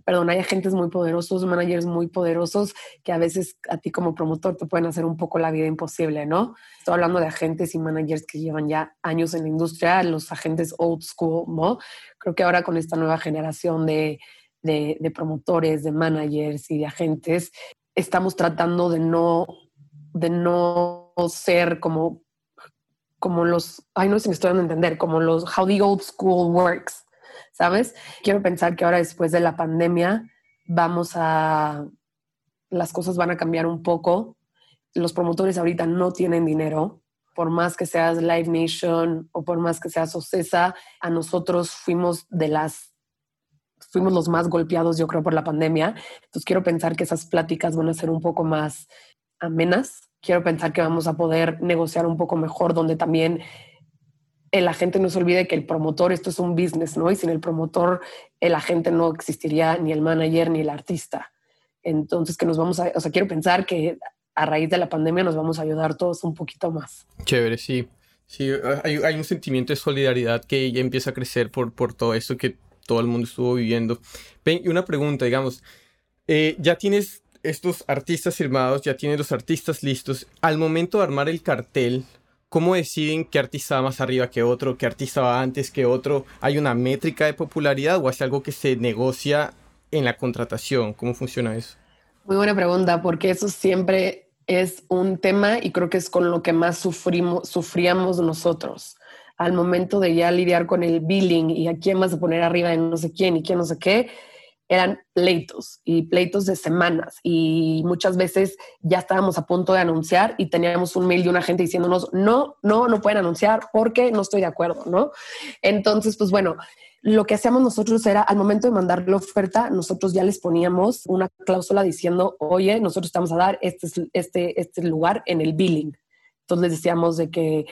perdón, hay agentes muy poderosos, managers muy poderosos que a veces a ti como promotor te pueden hacer un poco la vida imposible, ¿no? Estoy hablando de agentes y managers que llevan ya años en la industria, los agentes old school, ¿no? Creo que ahora con esta nueva generación de, de, promotores, de managers y de agentes, estamos tratando de no, de no ser como como los, ay no sé si me estoy dando a entender, como los how the old school works, ¿sabes? Quiero pensar que ahora después de la pandemia vamos a, las cosas van a cambiar un poco. Los promotores ahorita no tienen dinero, por más que seas Live Nation o por más que seas Ocesa, a nosotros fuimos de las fuimos los más golpeados, yo creo, por la pandemia. Entonces quiero pensar que esas pláticas van a ser un poco más amenas. Quiero pensar que vamos a poder negociar un poco mejor, donde también el agente no se olvide que el promotor, esto es un business, ¿no? Y sin el promotor, el agente no existiría ni el manager ni el artista. Entonces, que nos vamos a, o sea, quiero pensar que a raíz de la pandemia nos vamos a ayudar todos un poquito más. Chévere, sí. Sí, hay, hay un sentimiento de solidaridad que ya empieza a crecer por, por todo esto que todo el mundo estuvo viviendo. Ven, y una pregunta, digamos, eh, ya tienes estos artistas firmados, ya tienes los artistas listos. Al momento de armar el cartel, ¿Cómo deciden qué artista va más arriba que otro, qué artista va antes que otro? ¿Hay una métrica de popularidad o es algo que se negocia en la contratación? ¿Cómo funciona eso? Muy buena pregunta, porque eso siempre es un tema y creo que es con lo que más sufrimos, sufríamos nosotros al momento de ya lidiar con el billing y a quién vas a poner arriba de no sé quién y quién no sé qué eran pleitos y pleitos de semanas y muchas veces ya estábamos a punto de anunciar y teníamos un mail de una gente diciéndonos, no, no, no pueden anunciar porque no estoy de acuerdo, ¿no? Entonces, pues bueno, lo que hacíamos nosotros era al momento de mandar la oferta, nosotros ya les poníamos una cláusula diciendo, oye, nosotros estamos a dar este, este, este lugar en el billing. Entonces les decíamos de que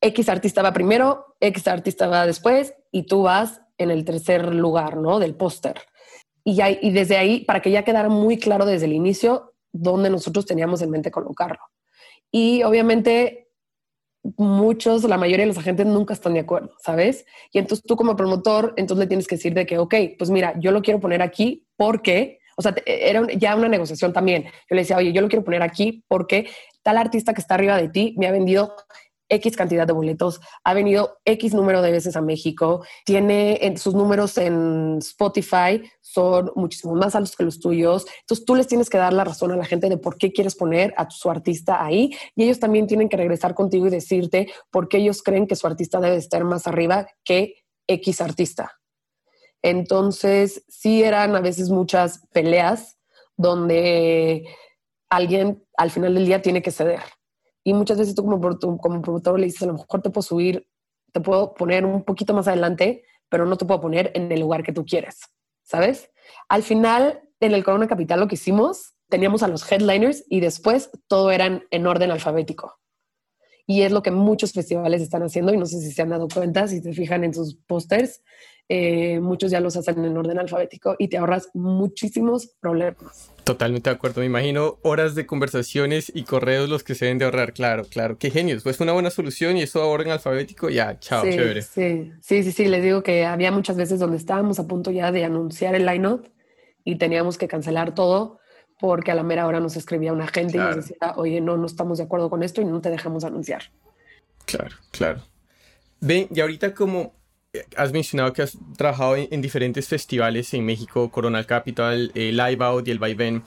X artista va primero, X artista va después y tú vas en el tercer lugar, ¿no? Del póster. Y, y desde ahí, para que ya quedara muy claro desde el inicio dónde nosotros teníamos en mente colocarlo. Y obviamente muchos, la mayoría de los agentes nunca están de acuerdo, ¿sabes? Y entonces tú como promotor, entonces le tienes que decir de que, ok, pues mira, yo lo quiero poner aquí porque, o sea, era ya una negociación también. Yo le decía, oye, yo lo quiero poner aquí porque tal artista que está arriba de ti me ha vendido X cantidad de boletos, ha venido X número de veces a México, tiene en sus números en Spotify son muchísimo más altos que los tuyos. Entonces tú les tienes que dar la razón a la gente de por qué quieres poner a su artista ahí y ellos también tienen que regresar contigo y decirte por qué ellos creen que su artista debe estar más arriba que X artista. Entonces sí eran a veces muchas peleas donde alguien al final del día tiene que ceder. Y muchas veces tú como, como le dices, a lo mejor te puedo subir, te puedo poner un poquito más adelante, pero no te puedo poner en el lugar que tú quieres, ¿sabes? Al final, en el Corona Capital lo que hicimos, teníamos a los headliners y después todo eran en orden alfabético. Y es lo que muchos festivales están haciendo y no sé si se han dado cuenta, si te fijan en sus pósters, eh, muchos ya los hacen en orden alfabético y te ahorras muchísimos problemas. Totalmente de acuerdo, me imagino horas de conversaciones y correos los que se deben de ahorrar, claro, claro, qué genios, pues una buena solución y eso a orden alfabético, ya, chao, sí, chévere. Sí, sí, sí, sí, les digo que había muchas veces donde estábamos a punto ya de anunciar el line-up y teníamos que cancelar todo porque a la mera hora nos escribía una gente y nos decía, oye, no, no estamos de acuerdo con esto y no te dejamos anunciar. Claro, claro. Ven, y ahorita como has mencionado que has trabajado en, diferentes festivales en México, Corona Capital, eh, Live Out y el Vaivén.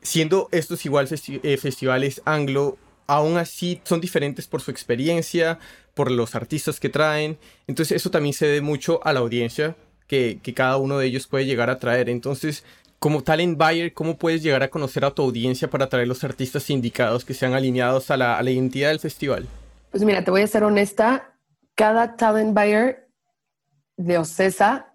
Siendo estos igual eh, festivales anglo, aún así son diferentes por su experiencia, por los artistas que traen. Entonces eso también se debe mucho a la audiencia que, que cada uno de ellos puede llegar a traer. Entonces, como talent buyer, ¿cómo puedes llegar a conocer a tu audiencia para traer los artistas indicados que sean alineados a la, a la identidad del festival? Pues mira, te voy a ser honesta, cada talent buyer de Ocesa,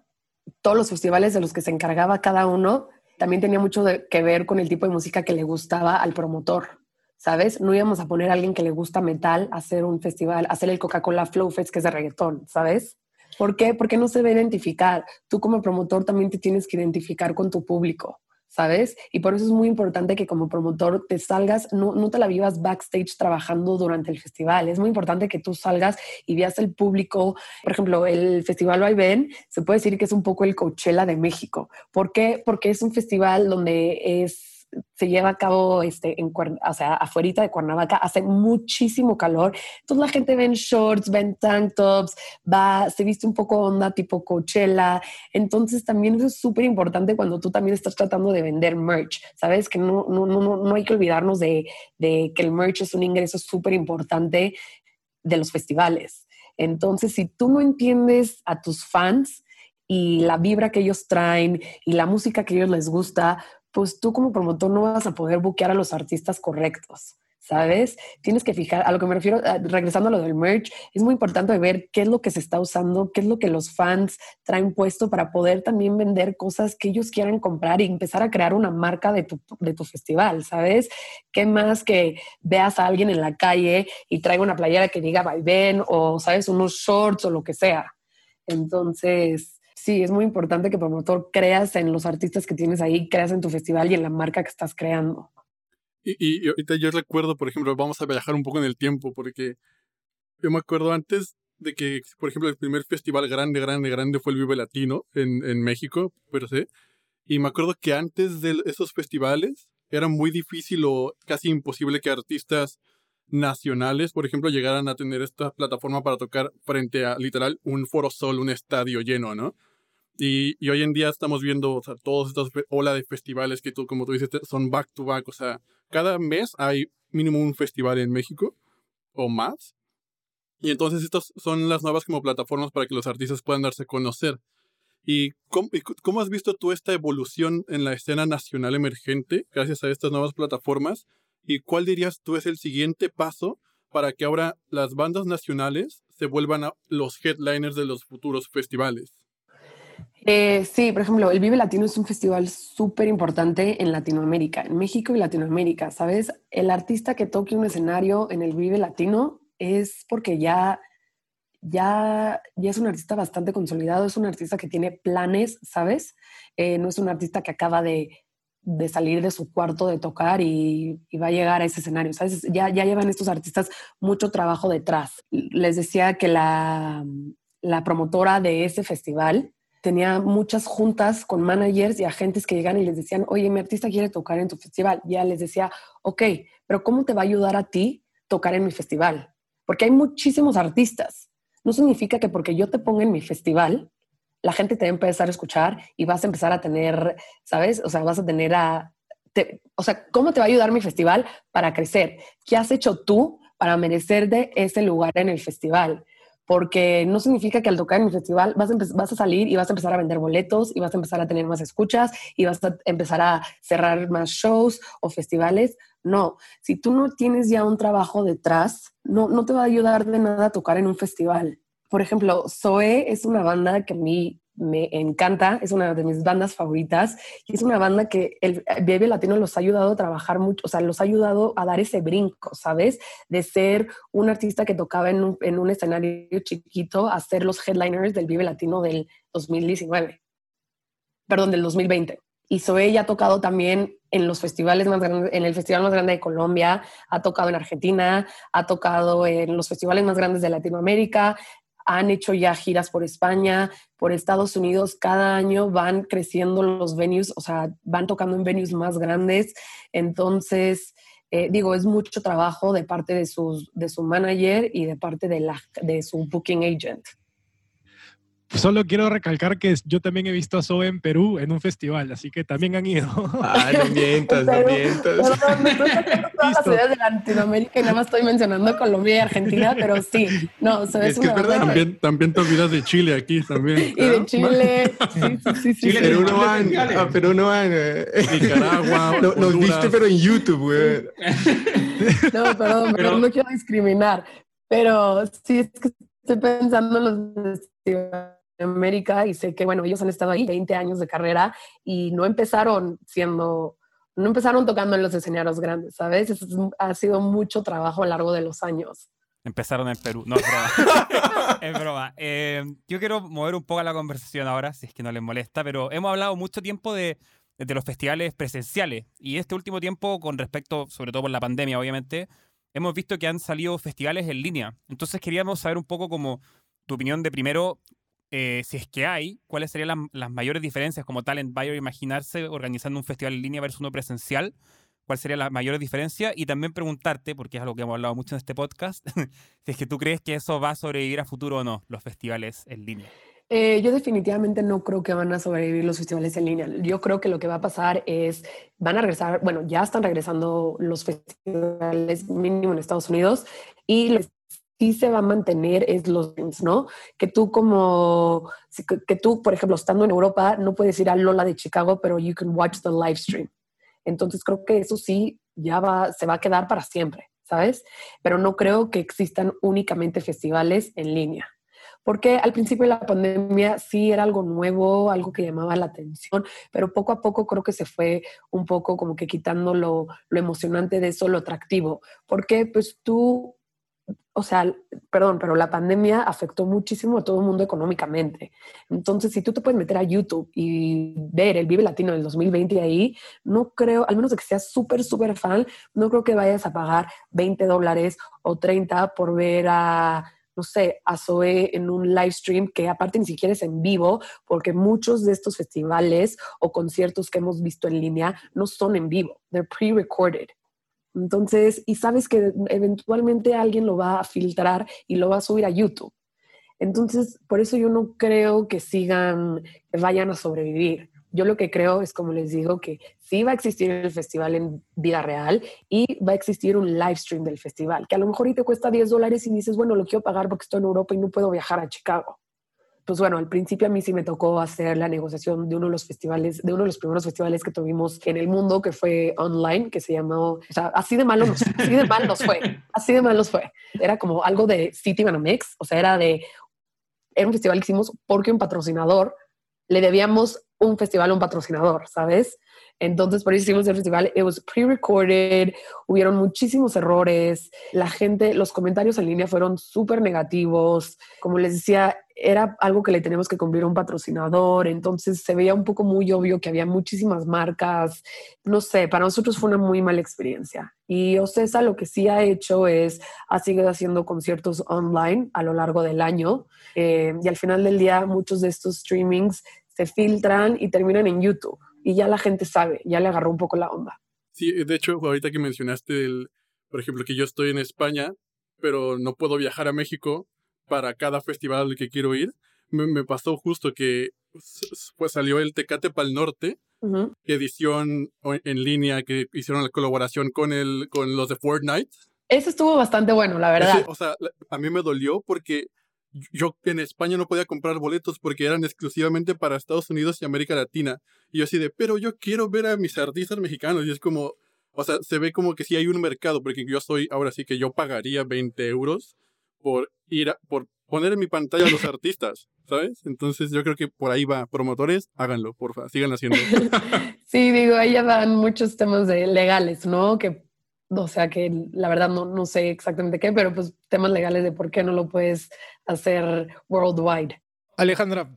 todos los festivales de los que se encargaba cada uno, también tenía mucho que ver con el tipo de música que le gustaba al promotor. ¿Sabes? No íbamos a poner a alguien que le gusta metal a hacer un festival, a hacer el Coca-Cola Flow Fest que es de reggaetón, ¿sabes? ¿Por qué? Porque no se ve identificar. Tú como promotor también te tienes que identificar con tu público. ¿Sabes? Y por eso es muy importante que como promotor te salgas, no, no, te la vivas backstage trabajando durante el festival. Es muy importante que tú salgas y veas el público. Por ejemplo, el Festival Vaivén se puede decir que es un poco el Coachella de México. ¿Por qué? Porque es un festival donde es se lleva a cabo este, en, o sea, afuera de Cuernavaca, hace muchísimo calor. Entonces la gente ve shorts, ven tank tops, va, se viste un poco onda tipo Coachella. Entonces también es súper importante cuando tú también estás tratando de vender merch. Sabes que no, no, no, no hay que olvidarnos de, de que el merch es un ingreso súper importante de los festivales. Entonces, si tú no entiendes a tus fans, y la vibra que ellos traen y la música que ellos les gusta, pues tú como promotor no vas a poder buquear a los artistas correctos. ¿Sabes? Tienes que fijar, a lo que me refiero, regresando a lo del merch, es muy importante ver qué es lo que se está usando, qué es lo que los fans traen puesto para poder también vender cosas que ellos quieran comprar y empezar a crear una marca de tu, de tu festival, ¿sabes? ¿Qué más que veas a alguien en la calle y traiga una playera que diga ven o, ¿sabes? Unos shorts o lo que sea. Entonces, sí, es muy importante que promotor creas en los artistas que tienes ahí, creas en tu festival y en la marca que estás creando. Y, ahorita yo recuerdo, por ejemplo, vamos a viajar un poco en el tiempo, porque yo me acuerdo antes de que, por ejemplo, el primer festival grande, grande, grande fue el Vive Latino en, México, pero sí. Y me acuerdo que antes de esos festivales era muy difícil o casi imposible que artistas nacionales, por ejemplo, llegaran a tener esta plataforma para tocar frente a literal un foro sol, un estadio lleno, ¿no? Y, hoy en día estamos viendo, o sea, todas estas ola de festivales que tú, como tú dices, son back to back. O sea, cada mes hay mínimo un festival en México o más. Y entonces estas son las nuevas como plataformas para que los artistas puedan darse a conocer. ¿Y cómo, has visto tú esta evolución en la escena nacional emergente gracias a estas nuevas plataformas? ¿Y cuál dirías tú es el siguiente paso para que ahora las bandas nacionales se vuelvan los headliners de los futuros festivales? Eh, sí, por ejemplo, el Vive Latino es un festival súper importante en Latinoamérica, en México y Latinoamérica, ¿sabes? El artista que toque un escenario en el Vive Latino es porque ya ya, ya es un artista bastante consolidado, es un artista que tiene planes, ¿sabes? Eh, no es un artista que acaba de, de, salir de su cuarto de tocar y, y, va a llegar a ese escenario, ¿sabes? Ya, ya llevan estos artistas mucho trabajo detrás. Les decía que la, la promotora de ese festival tenía muchas juntas con managers y agentes que llegan y les decían, oye, mi artista quiere tocar en tu festival. Ya les decía, ok, pero ¿cómo te va a ayudar a ti tocar en mi festival? Porque hay muchísimos artistas. No significa que porque yo te ponga en mi festival, la gente te va a empezar a escuchar y vas a empezar a tener, ¿sabes? O sea, vas a tener a... o sea, ¿cómo te va a ayudar mi festival para crecer? ¿Qué has hecho tú para merecer de ese lugar en el festival? Porque no significa que al tocar en el festival vas a, vas a, salir y vas a empezar a vender boletos y vas a empezar a tener más escuchas y vas a empezar a cerrar más shows o festivales. No, si tú no tienes ya un trabajo detrás, no, no te va a ayudar de nada a tocar en un festival. Por ejemplo, Zoe es una banda que a mí me encanta, es una de mis bandas favoritas y es una banda que el Vive Latino los ha ayudado a trabajar mucho, o sea, los ha ayudado a dar ese brinco, ¿sabes? De ser un artista que tocaba en un, en un escenario chiquito a ser los headliners del Vive Latino del 2019, perdón, del 2020. Y Zoe ya ha tocado también en los festivales más grandes, en el festival más grande de Colombia, ha tocado en Argentina, ha tocado en los festivales más grandes de Latinoamérica, han hecho ya giras por España, por Estados Unidos, cada año van creciendo los venues, o sea, van tocando en venues más grandes, entonces... Eh, digo, es mucho trabajo de parte de, sus, de su manager y de parte de, la, de su booking agent. Solo quiero recalcar que yo también he visto a Zoe en Perú en un festival, así que también han ido. Ah, no (laughs) mientas, no mientas. Perdón, me estoy (laughs) todas las ciudades de Latinoamérica y nada más estoy mencionando Colombia y Argentina, pero sí, no, Zoe es, es que una verdad. También, también te olvidas de Chile aquí también. Y de Chile, (laughs) sí, sí, sí. sí Chile, Perú no van, a Perú no van. Nicaragua, no, Nos viste pero en YouTube, güey. No, perdón, pero no quiero discriminar, pero sí es que estoy pensando en los festivales América y sé que, bueno, ellos han estado ahí 20 años de carrera y no empezaron siendo, no empezaron tocando en los escenarios grandes, ¿sabes? Eso ha sido mucho trabajo a lo largo de los años. Empezaron en Perú. No, es broma. (laughs) es broma. Eh, yo quiero mover un poco la conversación ahora, si es que no les molesta, pero hemos hablado mucho tiempo de, de los festivales presenciales y este último tiempo, con respecto, sobre todo por la pandemia, obviamente, hemos visto que han salido festivales en línea. Entonces queríamos saber un poco como tu opinión de primero eh, si es que hay, cuáles serían las, mayores diferencias como Talent Buyer, imaginarse organizando un festival en línea versus uno presencial, cuál sería la mayor diferencia y también preguntarte, porque es algo que hemos hablado mucho en este podcast, (laughs) si es que tú crees que eso va a sobrevivir a futuro o no, los festivales en línea. Eh, yo definitivamente no creo que van a sobrevivir los festivales en línea. Yo creo que lo que va a pasar es, van a regresar, bueno, ya están regresando los festivales mínimo en Estados Unidos y los sí se va a mantener es los ¿no? Que tú como, que tú, por ejemplo, estando en Europa, no puedes ir a Lola de Chicago, pero you can watch the live stream. Entonces creo que eso sí ya va, se va a quedar para siempre, ¿sabes? Pero no creo que existan únicamente festivales en línea. Porque al principio de la pandemia sí era algo nuevo, algo que llamaba la atención, pero poco a poco creo que se fue un poco como que quitando lo, lo emocionante de eso, lo atractivo. Porque pues tú o sea, perdón, pero la pandemia afectó muchísimo a todo el mundo económicamente. Entonces, si tú te puedes meter a YouTube y ver el Vive Latino del 2020 ahí, no creo, al menos de que seas súper, súper fan, no creo que vayas a pagar 20 dólares o 30 por ver a, no sé, a Zoe en un live stream que aparte ni siquiera es en vivo, porque muchos de estos festivales o conciertos que hemos visto en línea no son en vivo, they're pre-recorded. Entonces, y sabes que eventualmente alguien lo va a filtrar y lo va a subir a YouTube. Entonces, por eso yo no creo que sigan, vayan a sobrevivir. Yo lo que creo es, como les digo, que sí va a existir el festival en vida real y va a existir un live stream del festival, que a lo mejor y te cuesta 10 dólares y dices, bueno, lo quiero pagar porque estoy en Europa y no puedo viajar a Chicago pues bueno, al principio a mí sí me tocó hacer la negociación de uno de los festivales, de uno de los primeros festivales que tuvimos en el mundo, que fue online, que se llamó, o sea, así de malo nos, así de mal nos fue, (laughs) así de mal nos fue. Era como algo de City Mix, o sea, era de, era un festival que hicimos porque un patrocinador le debíamos un festival, un patrocinador, ¿sabes? Entonces, por eso hicimos el festival. It was pre-recorded, hubieron muchísimos errores. La gente, los comentarios en línea fueron súper negativos. Como les decía, era algo que le tenemos que cumplir a un patrocinador. Entonces, se veía un poco muy obvio que había muchísimas marcas. No sé, para nosotros fue una muy mala experiencia. Y Ocesa lo que sí ha hecho es, ha seguido haciendo conciertos online a lo largo del año. Eh, y al final del día, muchos de estos streamings se filtran y terminan en YouTube y ya la gente sabe, ya le agarró un poco la onda. Sí, de hecho, ahorita que mencionaste, el, por ejemplo, que yo estoy en España, pero no puedo viajar a México para cada festival al que quiero ir, me, pasó justo que pues salió el Tecate Pal Norte, edición en línea que hicieron la colaboración con, el, con los de Fortnite. Eso estuvo bastante bueno, la verdad. o sea, a mí me dolió porque yo en España no podía comprar boletos porque eran exclusivamente para Estados Unidos y América Latina. Y yo así de, pero yo quiero ver a mis artistas mexicanos. Y es como, o sea, se ve como que sí hay un mercado, porque yo soy, ahora sí que yo pagaría 20 euros por ir a, por poner en mi pantalla a los (laughs) artistas, ¿sabes? Entonces yo creo que por ahí va. Promotores, háganlo, porfa, sigan haciendo. (laughs) sí, digo, ahí ya van muchos temas de legales, ¿no? Que o sea que la verdad no, no sé exactamente qué, pero pues temas legales de por qué no lo puedes hacer worldwide. Alejandra,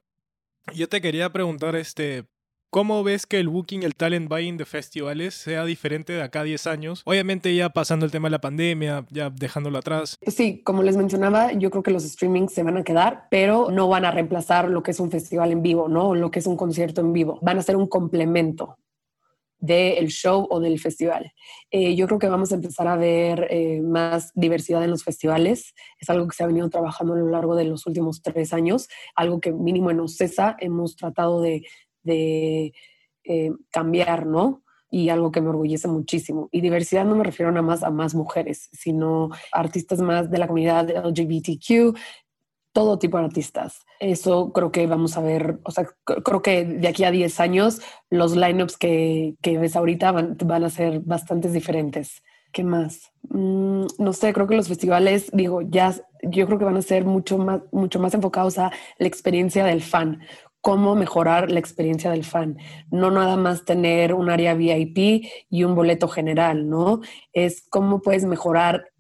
yo te quería preguntar, este, ¿cómo ves que el booking, el talent buying de festivales sea diferente de acá a 10 años? Obviamente ya pasando el tema de la pandemia, ya dejándolo atrás. Sí, como les mencionaba, yo creo que los streamings se van a quedar, pero no van a reemplazar lo que es un festival en vivo, ¿no? Lo que es un concierto en vivo. Van a ser un complemento del show o del festival. Eh, yo creo que vamos a empezar a ver eh, más diversidad en los festivales. Es algo que se ha venido trabajando a lo largo de los últimos tres años, algo que mínimo en OCESA hemos tratado de, eh, cambiar, ¿no? Y algo que me orgullece muchísimo. Y diversidad no me refiero nada más a más mujeres, sino artistas más de la comunidad LGBTQ, todo tipo de artistas. Eso creo que vamos a ver, o sea, creo que de aquí a 10 años los lineups que, que ves ahorita van, a ser bastante diferentes. ¿Qué más? Mm, no sé, creo que los festivales, digo, ya yo creo que van a ser mucho más, mucho más enfocados a la experiencia del fan, cómo mejorar la experiencia del fan. No nada más tener un área VIP y un boleto general, ¿no? Es cómo puedes mejorar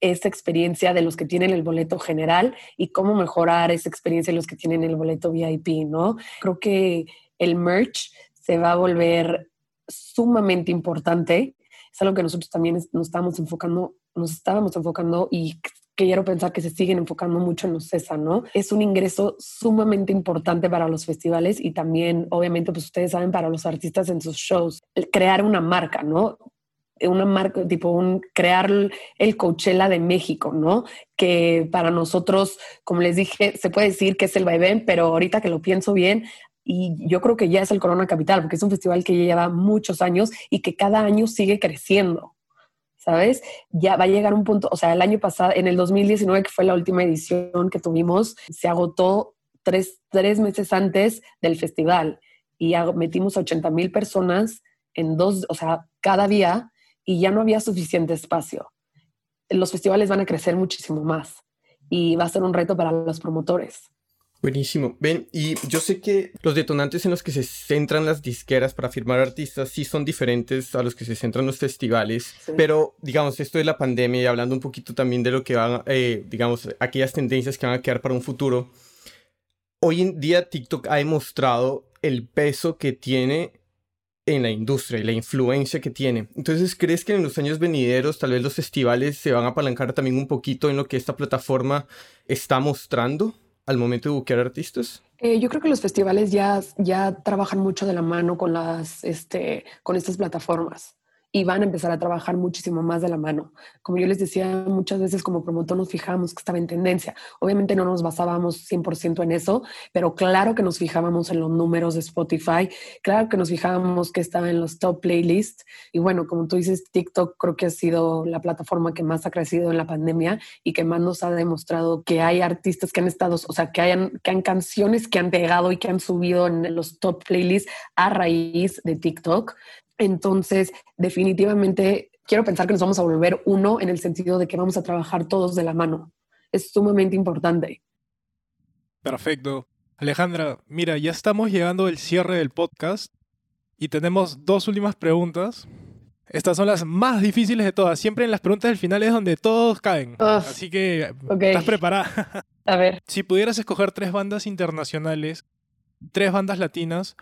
esa experiencia de los que tienen el boleto general y cómo mejorar esa experiencia de los que tienen el boleto VIP, ¿no? Creo que el merch se va a volver sumamente importante. Es algo que nosotros también nos estábamos enfocando, nos estábamos enfocando y quiero pensar que se siguen enfocando mucho en los CESA, ¿no? Es un ingreso sumamente importante para los festivales y también, obviamente, pues ustedes saben, para los artistas en sus shows, crear una marca, ¿no? Una marca, tipo un, crear el Coachella de México, ¿no? Que para nosotros, como les dije, se puede decir que es el vaivén, pero ahorita que lo pienso bien, y yo creo que ya es el Corona Capital, porque es un festival que lleva muchos años y que cada año sigue creciendo. ¿Sabes? Ya va a llegar un punto, o sea, el año pasado, en el 2019, que fue la última edición que tuvimos, se agotó tres, tres meses antes del festival y metimos a 80 mil personas en dos, o sea, cada día y ya no había suficiente espacio. Los festivales van a crecer muchísimo más y va a ser un reto para los promotores. Buenísimo. Ven, y yo sé que los detonantes en los que se centran las disqueras para firmar artistas sí son diferentes a los que se centran los festivales, pero digamos, esto de la pandemia y hablando un poquito también de lo que van, eh, digamos, aquellas tendencias que van a quedar para un futuro, hoy en día TikTok ha demostrado el peso que tiene en la industria y la influencia que tiene. Entonces, ¿crees que en los años venideros tal vez los festivales se van a apalancar también un poquito en lo que esta plataforma está mostrando al momento de buquear artistas? Eh, yo creo que los festivales ya, ya trabajan mucho de la mano con, las, este, con estas plataformas y van a empezar a trabajar muchísimo más de la mano. Como yo les decía, muchas veces como promotor nos fijamos que estaba en tendencia. Obviamente no nos basábamos 100% en eso, pero claro que nos fijábamos en los números de Spotify, claro que nos fijábamos que estaba en los top playlists. Y bueno, como tú dices, TikTok creo que ha sido la plataforma que más ha crecido en la pandemia y que más nos ha demostrado que hay artistas que han estado, o sea, que hayan, que han canciones que han pegado y que han subido en los top playlists a raíz de TikTok. Entonces, definitivamente quiero pensar que nos vamos a volver uno en el sentido de que vamos a trabajar todos de la mano. Es sumamente importante. Perfecto. Alejandra, mira, ya estamos llegando al cierre del podcast y tenemos dos últimas preguntas. Estas son las más difíciles de todas. Siempre en las preguntas del final es donde todos caen. Uf, Así que. ¿estás preparada? A ver, si pudieras escoger tres bandas internacionales, tres bandas latinas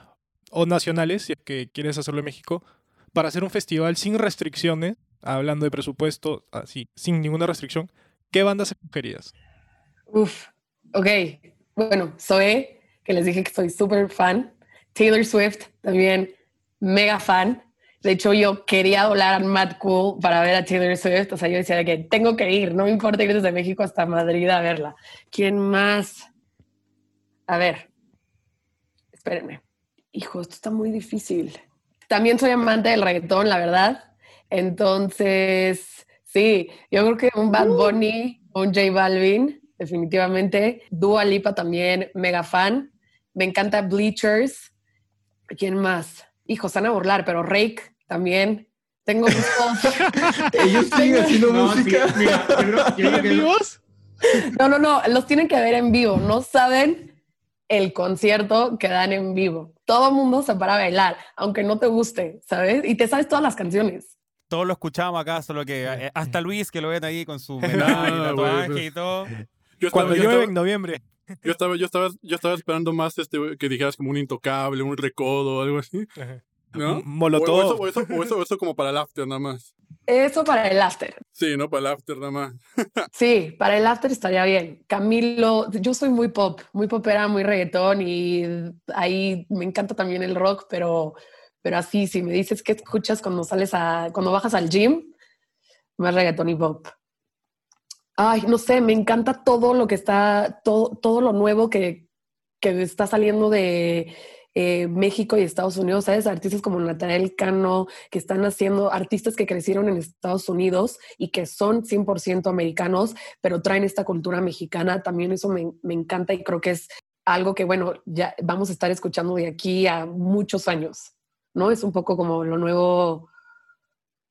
o nacionales, si es que quieres hacerlo en México, para hacer un festival sin restricciones, hablando de presupuesto, así, sin ninguna restricción, ¿qué bandas escogerías? Uf, ok. Bueno, Zoe, que les dije que soy súper fan. Taylor Swift, también mega fan. De hecho, yo quería volar a Mad Cool para ver a Taylor Swift. O sea, yo decía que tengo que ir, no me importa ir desde México hasta Madrid a verla. ¿Quién más? A ver, espérenme. Hijo, esto está muy difícil. También soy amante del reggaetón, la verdad. Entonces, sí, yo creo que un Bad Bunny, un J Balvin, definitivamente. Dua Lipa también, mega fan. Me encanta Bleachers. ¿Quién más? Hijo, se van a burlar, pero Rake también. Tengo. (laughs) Ellos siguen haciendo No, música. mira, yo creo, yo creo que vivos? No, no, no, los tienen que ver en vivo. No saben el concierto que dan en vivo. Todo el mundo se para a bailar, aunque no te guste, ¿sabes? Y te sabes todas las canciones. Todos lo escuchamos acá, solo que eh, hasta Luis, que lo ven ahí con su (laughs) medalla y tatuaje y todo. Yo estaba, Cuando yo, llueve estaba, en noviembre. yo, estaba, yo, estaba, yo estaba esperando más este, que dijeras como un intocable, un recodo o algo así. ¿No? Molotov. o eso, o, eso, o, eso, o eso como para el after nada más. Eso para el after. Sí, no para el after nada más. (laughs) Sí, para el after estaría bien. Camilo, yo soy muy pop, muy popera, muy reggaetón y ahí me encanta también el rock, pero, pero así, si me dices que escuchas cuando sales a, cuando bajas al gym, más reggaetón y pop. Ay, no sé, me encanta todo lo que está, todo, todo lo nuevo que, que está saliendo de eh, México y Estados Unidos, ¿sabes? Artistas como Natanael Cano, que están haciendo, artistas que crecieron en Estados Unidos y que son 100% americanos, pero traen esta cultura mexicana, también eso me, me encanta y creo que es algo que, bueno, ya vamos a estar escuchando de aquí a muchos años, ¿no? Es un poco como lo nuevo,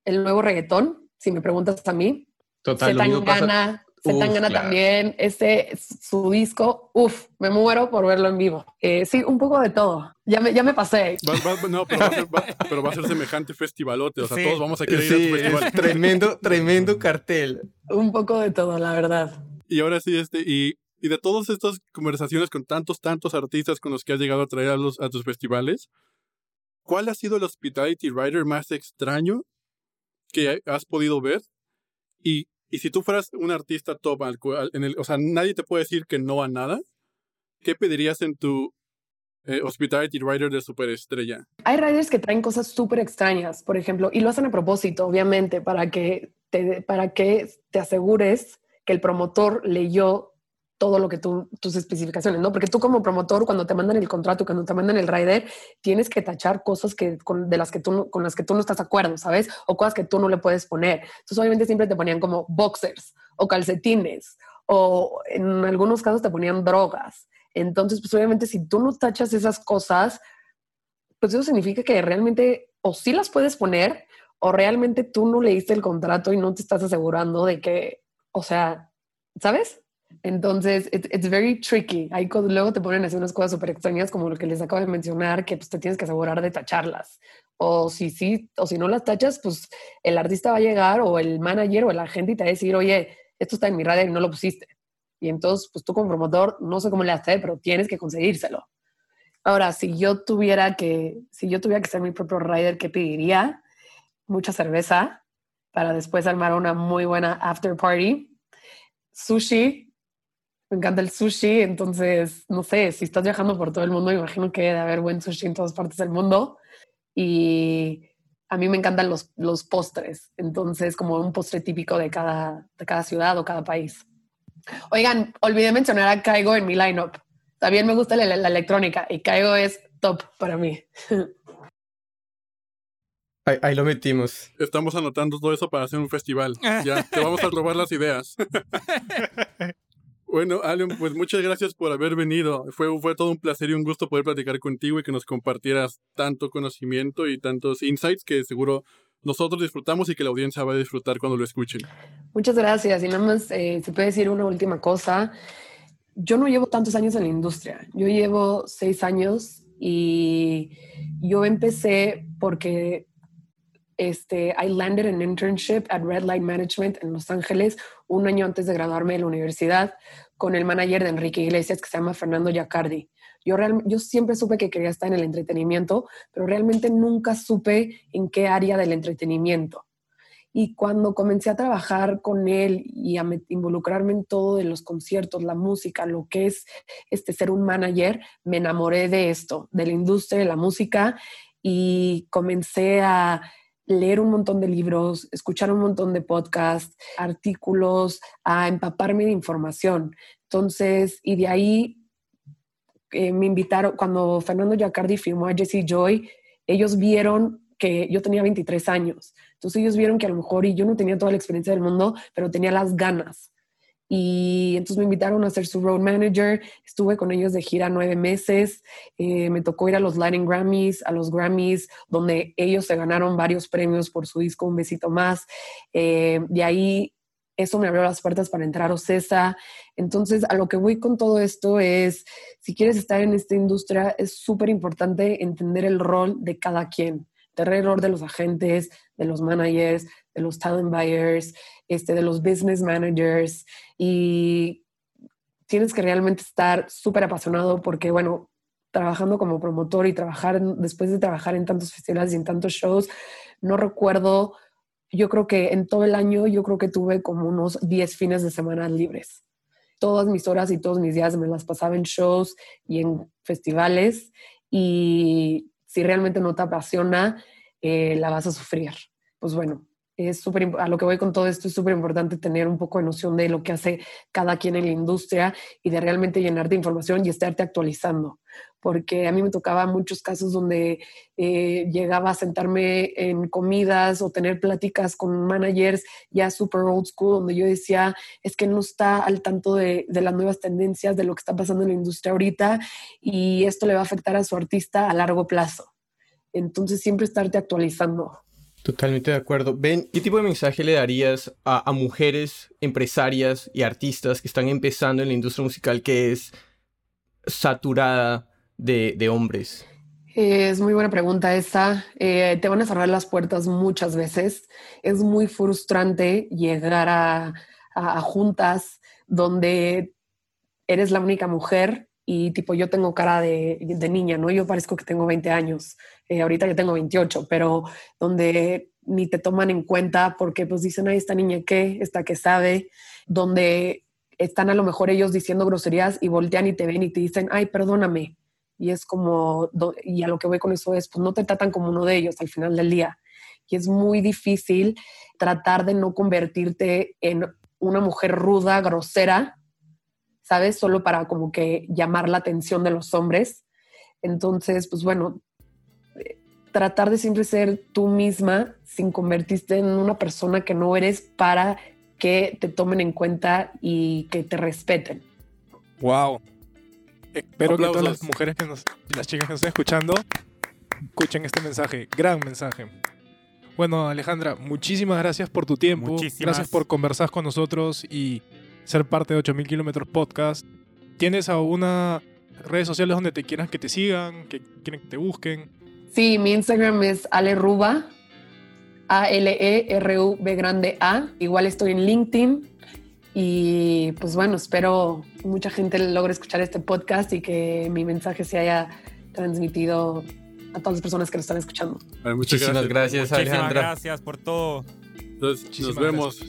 el nuevo reggaetón, si me preguntas a mí. Total, lo mismo pasa. Zetangana, claro. también, este, su disco, uff, me muero por verlo en vivo. Eh, sí, un poco de todo. Ya me, ya me pasé. Va- va- no, pero va, a ser, va- (laughs) pero va a ser semejante festivalote. O sea, Sí. todos vamos a querer ir a Sí, tu festival. es tremendo, tremendo (laughs) cartel. Un poco de todo, la verdad. Y ahora sí, este, y, y de todas estas conversaciones con tantos, tantos artistas con los que has llegado a traer a, los, a tus festivales, ¿cuál ha sido el hospitality rider más extraño que has podido ver? Y, y si tú fueras un artista top, al cual- en el, o sea, nadie te puede decir que no a nada, ¿qué pedirías en tu eh, hospitality rider de superestrella? Hay riders que traen cosas súper extrañas, por ejemplo, y lo hacen a propósito, obviamente, para que te, para que te asegures que el promotor leyó todo lo que tú, tus especificaciones, ¿no? Porque tú como promotor, cuando te mandan el contrato, cuando te mandan el rider, tienes que tachar cosas que, con, de las que tú con las que tú no estás de acuerdo, ¿sabes? O cosas que tú no le puedes poner. Entonces, obviamente, siempre te ponían como boxers o calcetines, o en algunos casos te ponían drogas. Entonces, pues obviamente, si tú no tachas esas cosas, pues eso significa que realmente o sí las puedes poner o realmente tú no leíste el contrato y no te estás asegurando de que, o sea, ¿sabes? Entonces, it- it's very tricky. Ahí luego te ponen así unas cosas súper extrañas como lo que les acabo de mencionar, que pues te tienes que asegurar de tacharlas. O si sí, o si no las tachas, pues el artista va a llegar o el manager o el agente y te va a decir, oye, esto está en mi radar y no lo pusiste. Y entonces, pues tú como promotor, no sé cómo le haces, pero tienes que conseguírselo. Ahora, si yo tuviera que, si yo tuviera que ser mi propio rider, ¿qué pediría? Mucha cerveza para después armar una muy buena after party. Sushi. Me encanta el sushi, entonces, no sé, si estás viajando por todo el mundo, me imagino que debe haber buen sushi en todas partes del mundo. Y a mí me encantan los, los postres, entonces como un postre típico de cada, de cada ciudad o cada país. Oigan, olvidé mencionar a Caigo en mi lineup. También me gusta la, la electrónica y Caigo es top para mí. (laughs) Ahí, ahí lo metimos. Estamos anotando todo eso para hacer un festival. Ya, te vamos a robar las ideas. (laughs) Bueno, Allen, pues muchas gracias por haber venido. Fue, fue todo un placer y un gusto poder platicar contigo y que nos compartieras tanto conocimiento y tantos insights que seguro nosotros disfrutamos y que la audiencia va a disfrutar cuando lo escuchen. Muchas gracias. Y nada más, eh, si puede decir una última cosa. yo no llevo tantos años en la industria. Yo llevo seis años y yo empecé porque este, I landed an internship at Red Light Management en Los Ángeles un año antes de graduarme de la universidad con el manager de Enrique Iglesias que se llama Fernando Yacardi. Yo, yo siempre supe que quería estar en el entretenimiento, pero realmente nunca supe en qué área del entretenimiento. Y cuando comencé a trabajar con él y a involucrarme en todo de los conciertos, la música, lo que es este ser un manager, me enamoré de esto, de la industria de la música y comencé a leer un montón de libros, escuchar un montón de podcasts, artículos, a empaparme de información. Entonces, y de ahí eh, me invitaron, cuando Fernando Giacardi firmó a Jesse Joy, ellos vieron que yo tenía 23 años. Entonces ellos vieron que a lo mejor, y yo no tenía toda la experiencia del mundo, pero tenía las ganas. Y entonces me invitaron a ser su road manager. Estuve con ellos de gira nueve meses. Eh, me tocó ir a los Latin Grammys, a los Grammys, donde ellos se ganaron varios premios por su disco Un Besito Más. Eh, de ahí eso me abrió las puertas para entrar a Ocesa. Entonces, a lo que voy con todo esto es, si quieres estar en esta industria, es súper importante entender el rol de cada quien, rol de los agentes, de los managers, de los talent buyers, este, de los business managers y tienes que realmente estar súper apasionado porque, bueno, trabajando como promotor y trabajar después de trabajar en tantos festivales y en tantos shows, no recuerdo, yo creo que en todo el año yo creo que tuve como unos 10 fines de semana libres. Todas mis horas y todos mis días me las pasaba en shows y en festivales y si realmente no te apasiona, eh, la vas a sufrir. Pues bueno, es súper, a lo que voy con todo esto, es súper importante tener un poco de noción de lo que hace cada quien en la industria y de realmente llenarte de información y estarte actualizando. Porque a mí me tocaba muchos casos donde eh, llegaba a sentarme en comidas o tener pláticas con managers ya super old school, donde yo decía, es que no está al tanto de, de las nuevas tendencias, de lo que está pasando en la industria ahorita y esto le va a afectar a su artista a largo plazo. Entonces siempre estarte actualizando. Totalmente de acuerdo. Ben, ¿qué tipo de mensaje le darías a, mujeres empresarias y artistas que están empezando en la industria musical que es saturada de, hombres? Es muy buena pregunta esa. Eh, te van a cerrar las puertas muchas veces. Es muy frustrante llegar a, juntas donde eres la única mujer y tipo yo tengo cara de, niña, ¿no? Yo parezco que tengo 20 años eh, ahorita yo tengo 28, pero donde ni te toman en cuenta porque pues dicen, ahí esta niña qué, esta que sabe, donde están a lo mejor ellos diciendo groserías y voltean y te ven y te dicen, ay, perdóname. Y es como, y a lo que voy con eso es, pues no te tratan como uno de ellos al final del día. Y es muy difícil tratar de no convertirte en una mujer ruda, grosera, ¿sabes? Solo para como que llamar la atención de los hombres. Entonces, pues bueno, tratar de siempre ser tú misma sin convertirte en una persona que no eres para que te tomen en cuenta y que te respeten. Wow. Espero que todas las mujeres que nos, las chicas que nos estén escuchando, escuchen este mensaje, gran mensaje. Bueno, Alejandra, muchísimas gracias por tu tiempo. Gracias por conversar con nosotros y ser parte de 8000 kilómetros podcast. ¿Tienes alguna redes sociales donde te quieran que te sigan, que quieren que te busquen? Sí, mi Instagram es aleruba, A-L-E-R-U-B grande A. Igual estoy en LinkedIn. Y pues bueno, espero que mucha gente logre escuchar este podcast y que mi mensaje se haya transmitido a todas las personas que lo están escuchando. Muchísimas gracias, Alejandra. gracias por todo. nos vemos.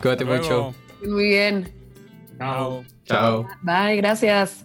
Cuídate mucho. Muy bien. Chao. Chao. Bye, gracias.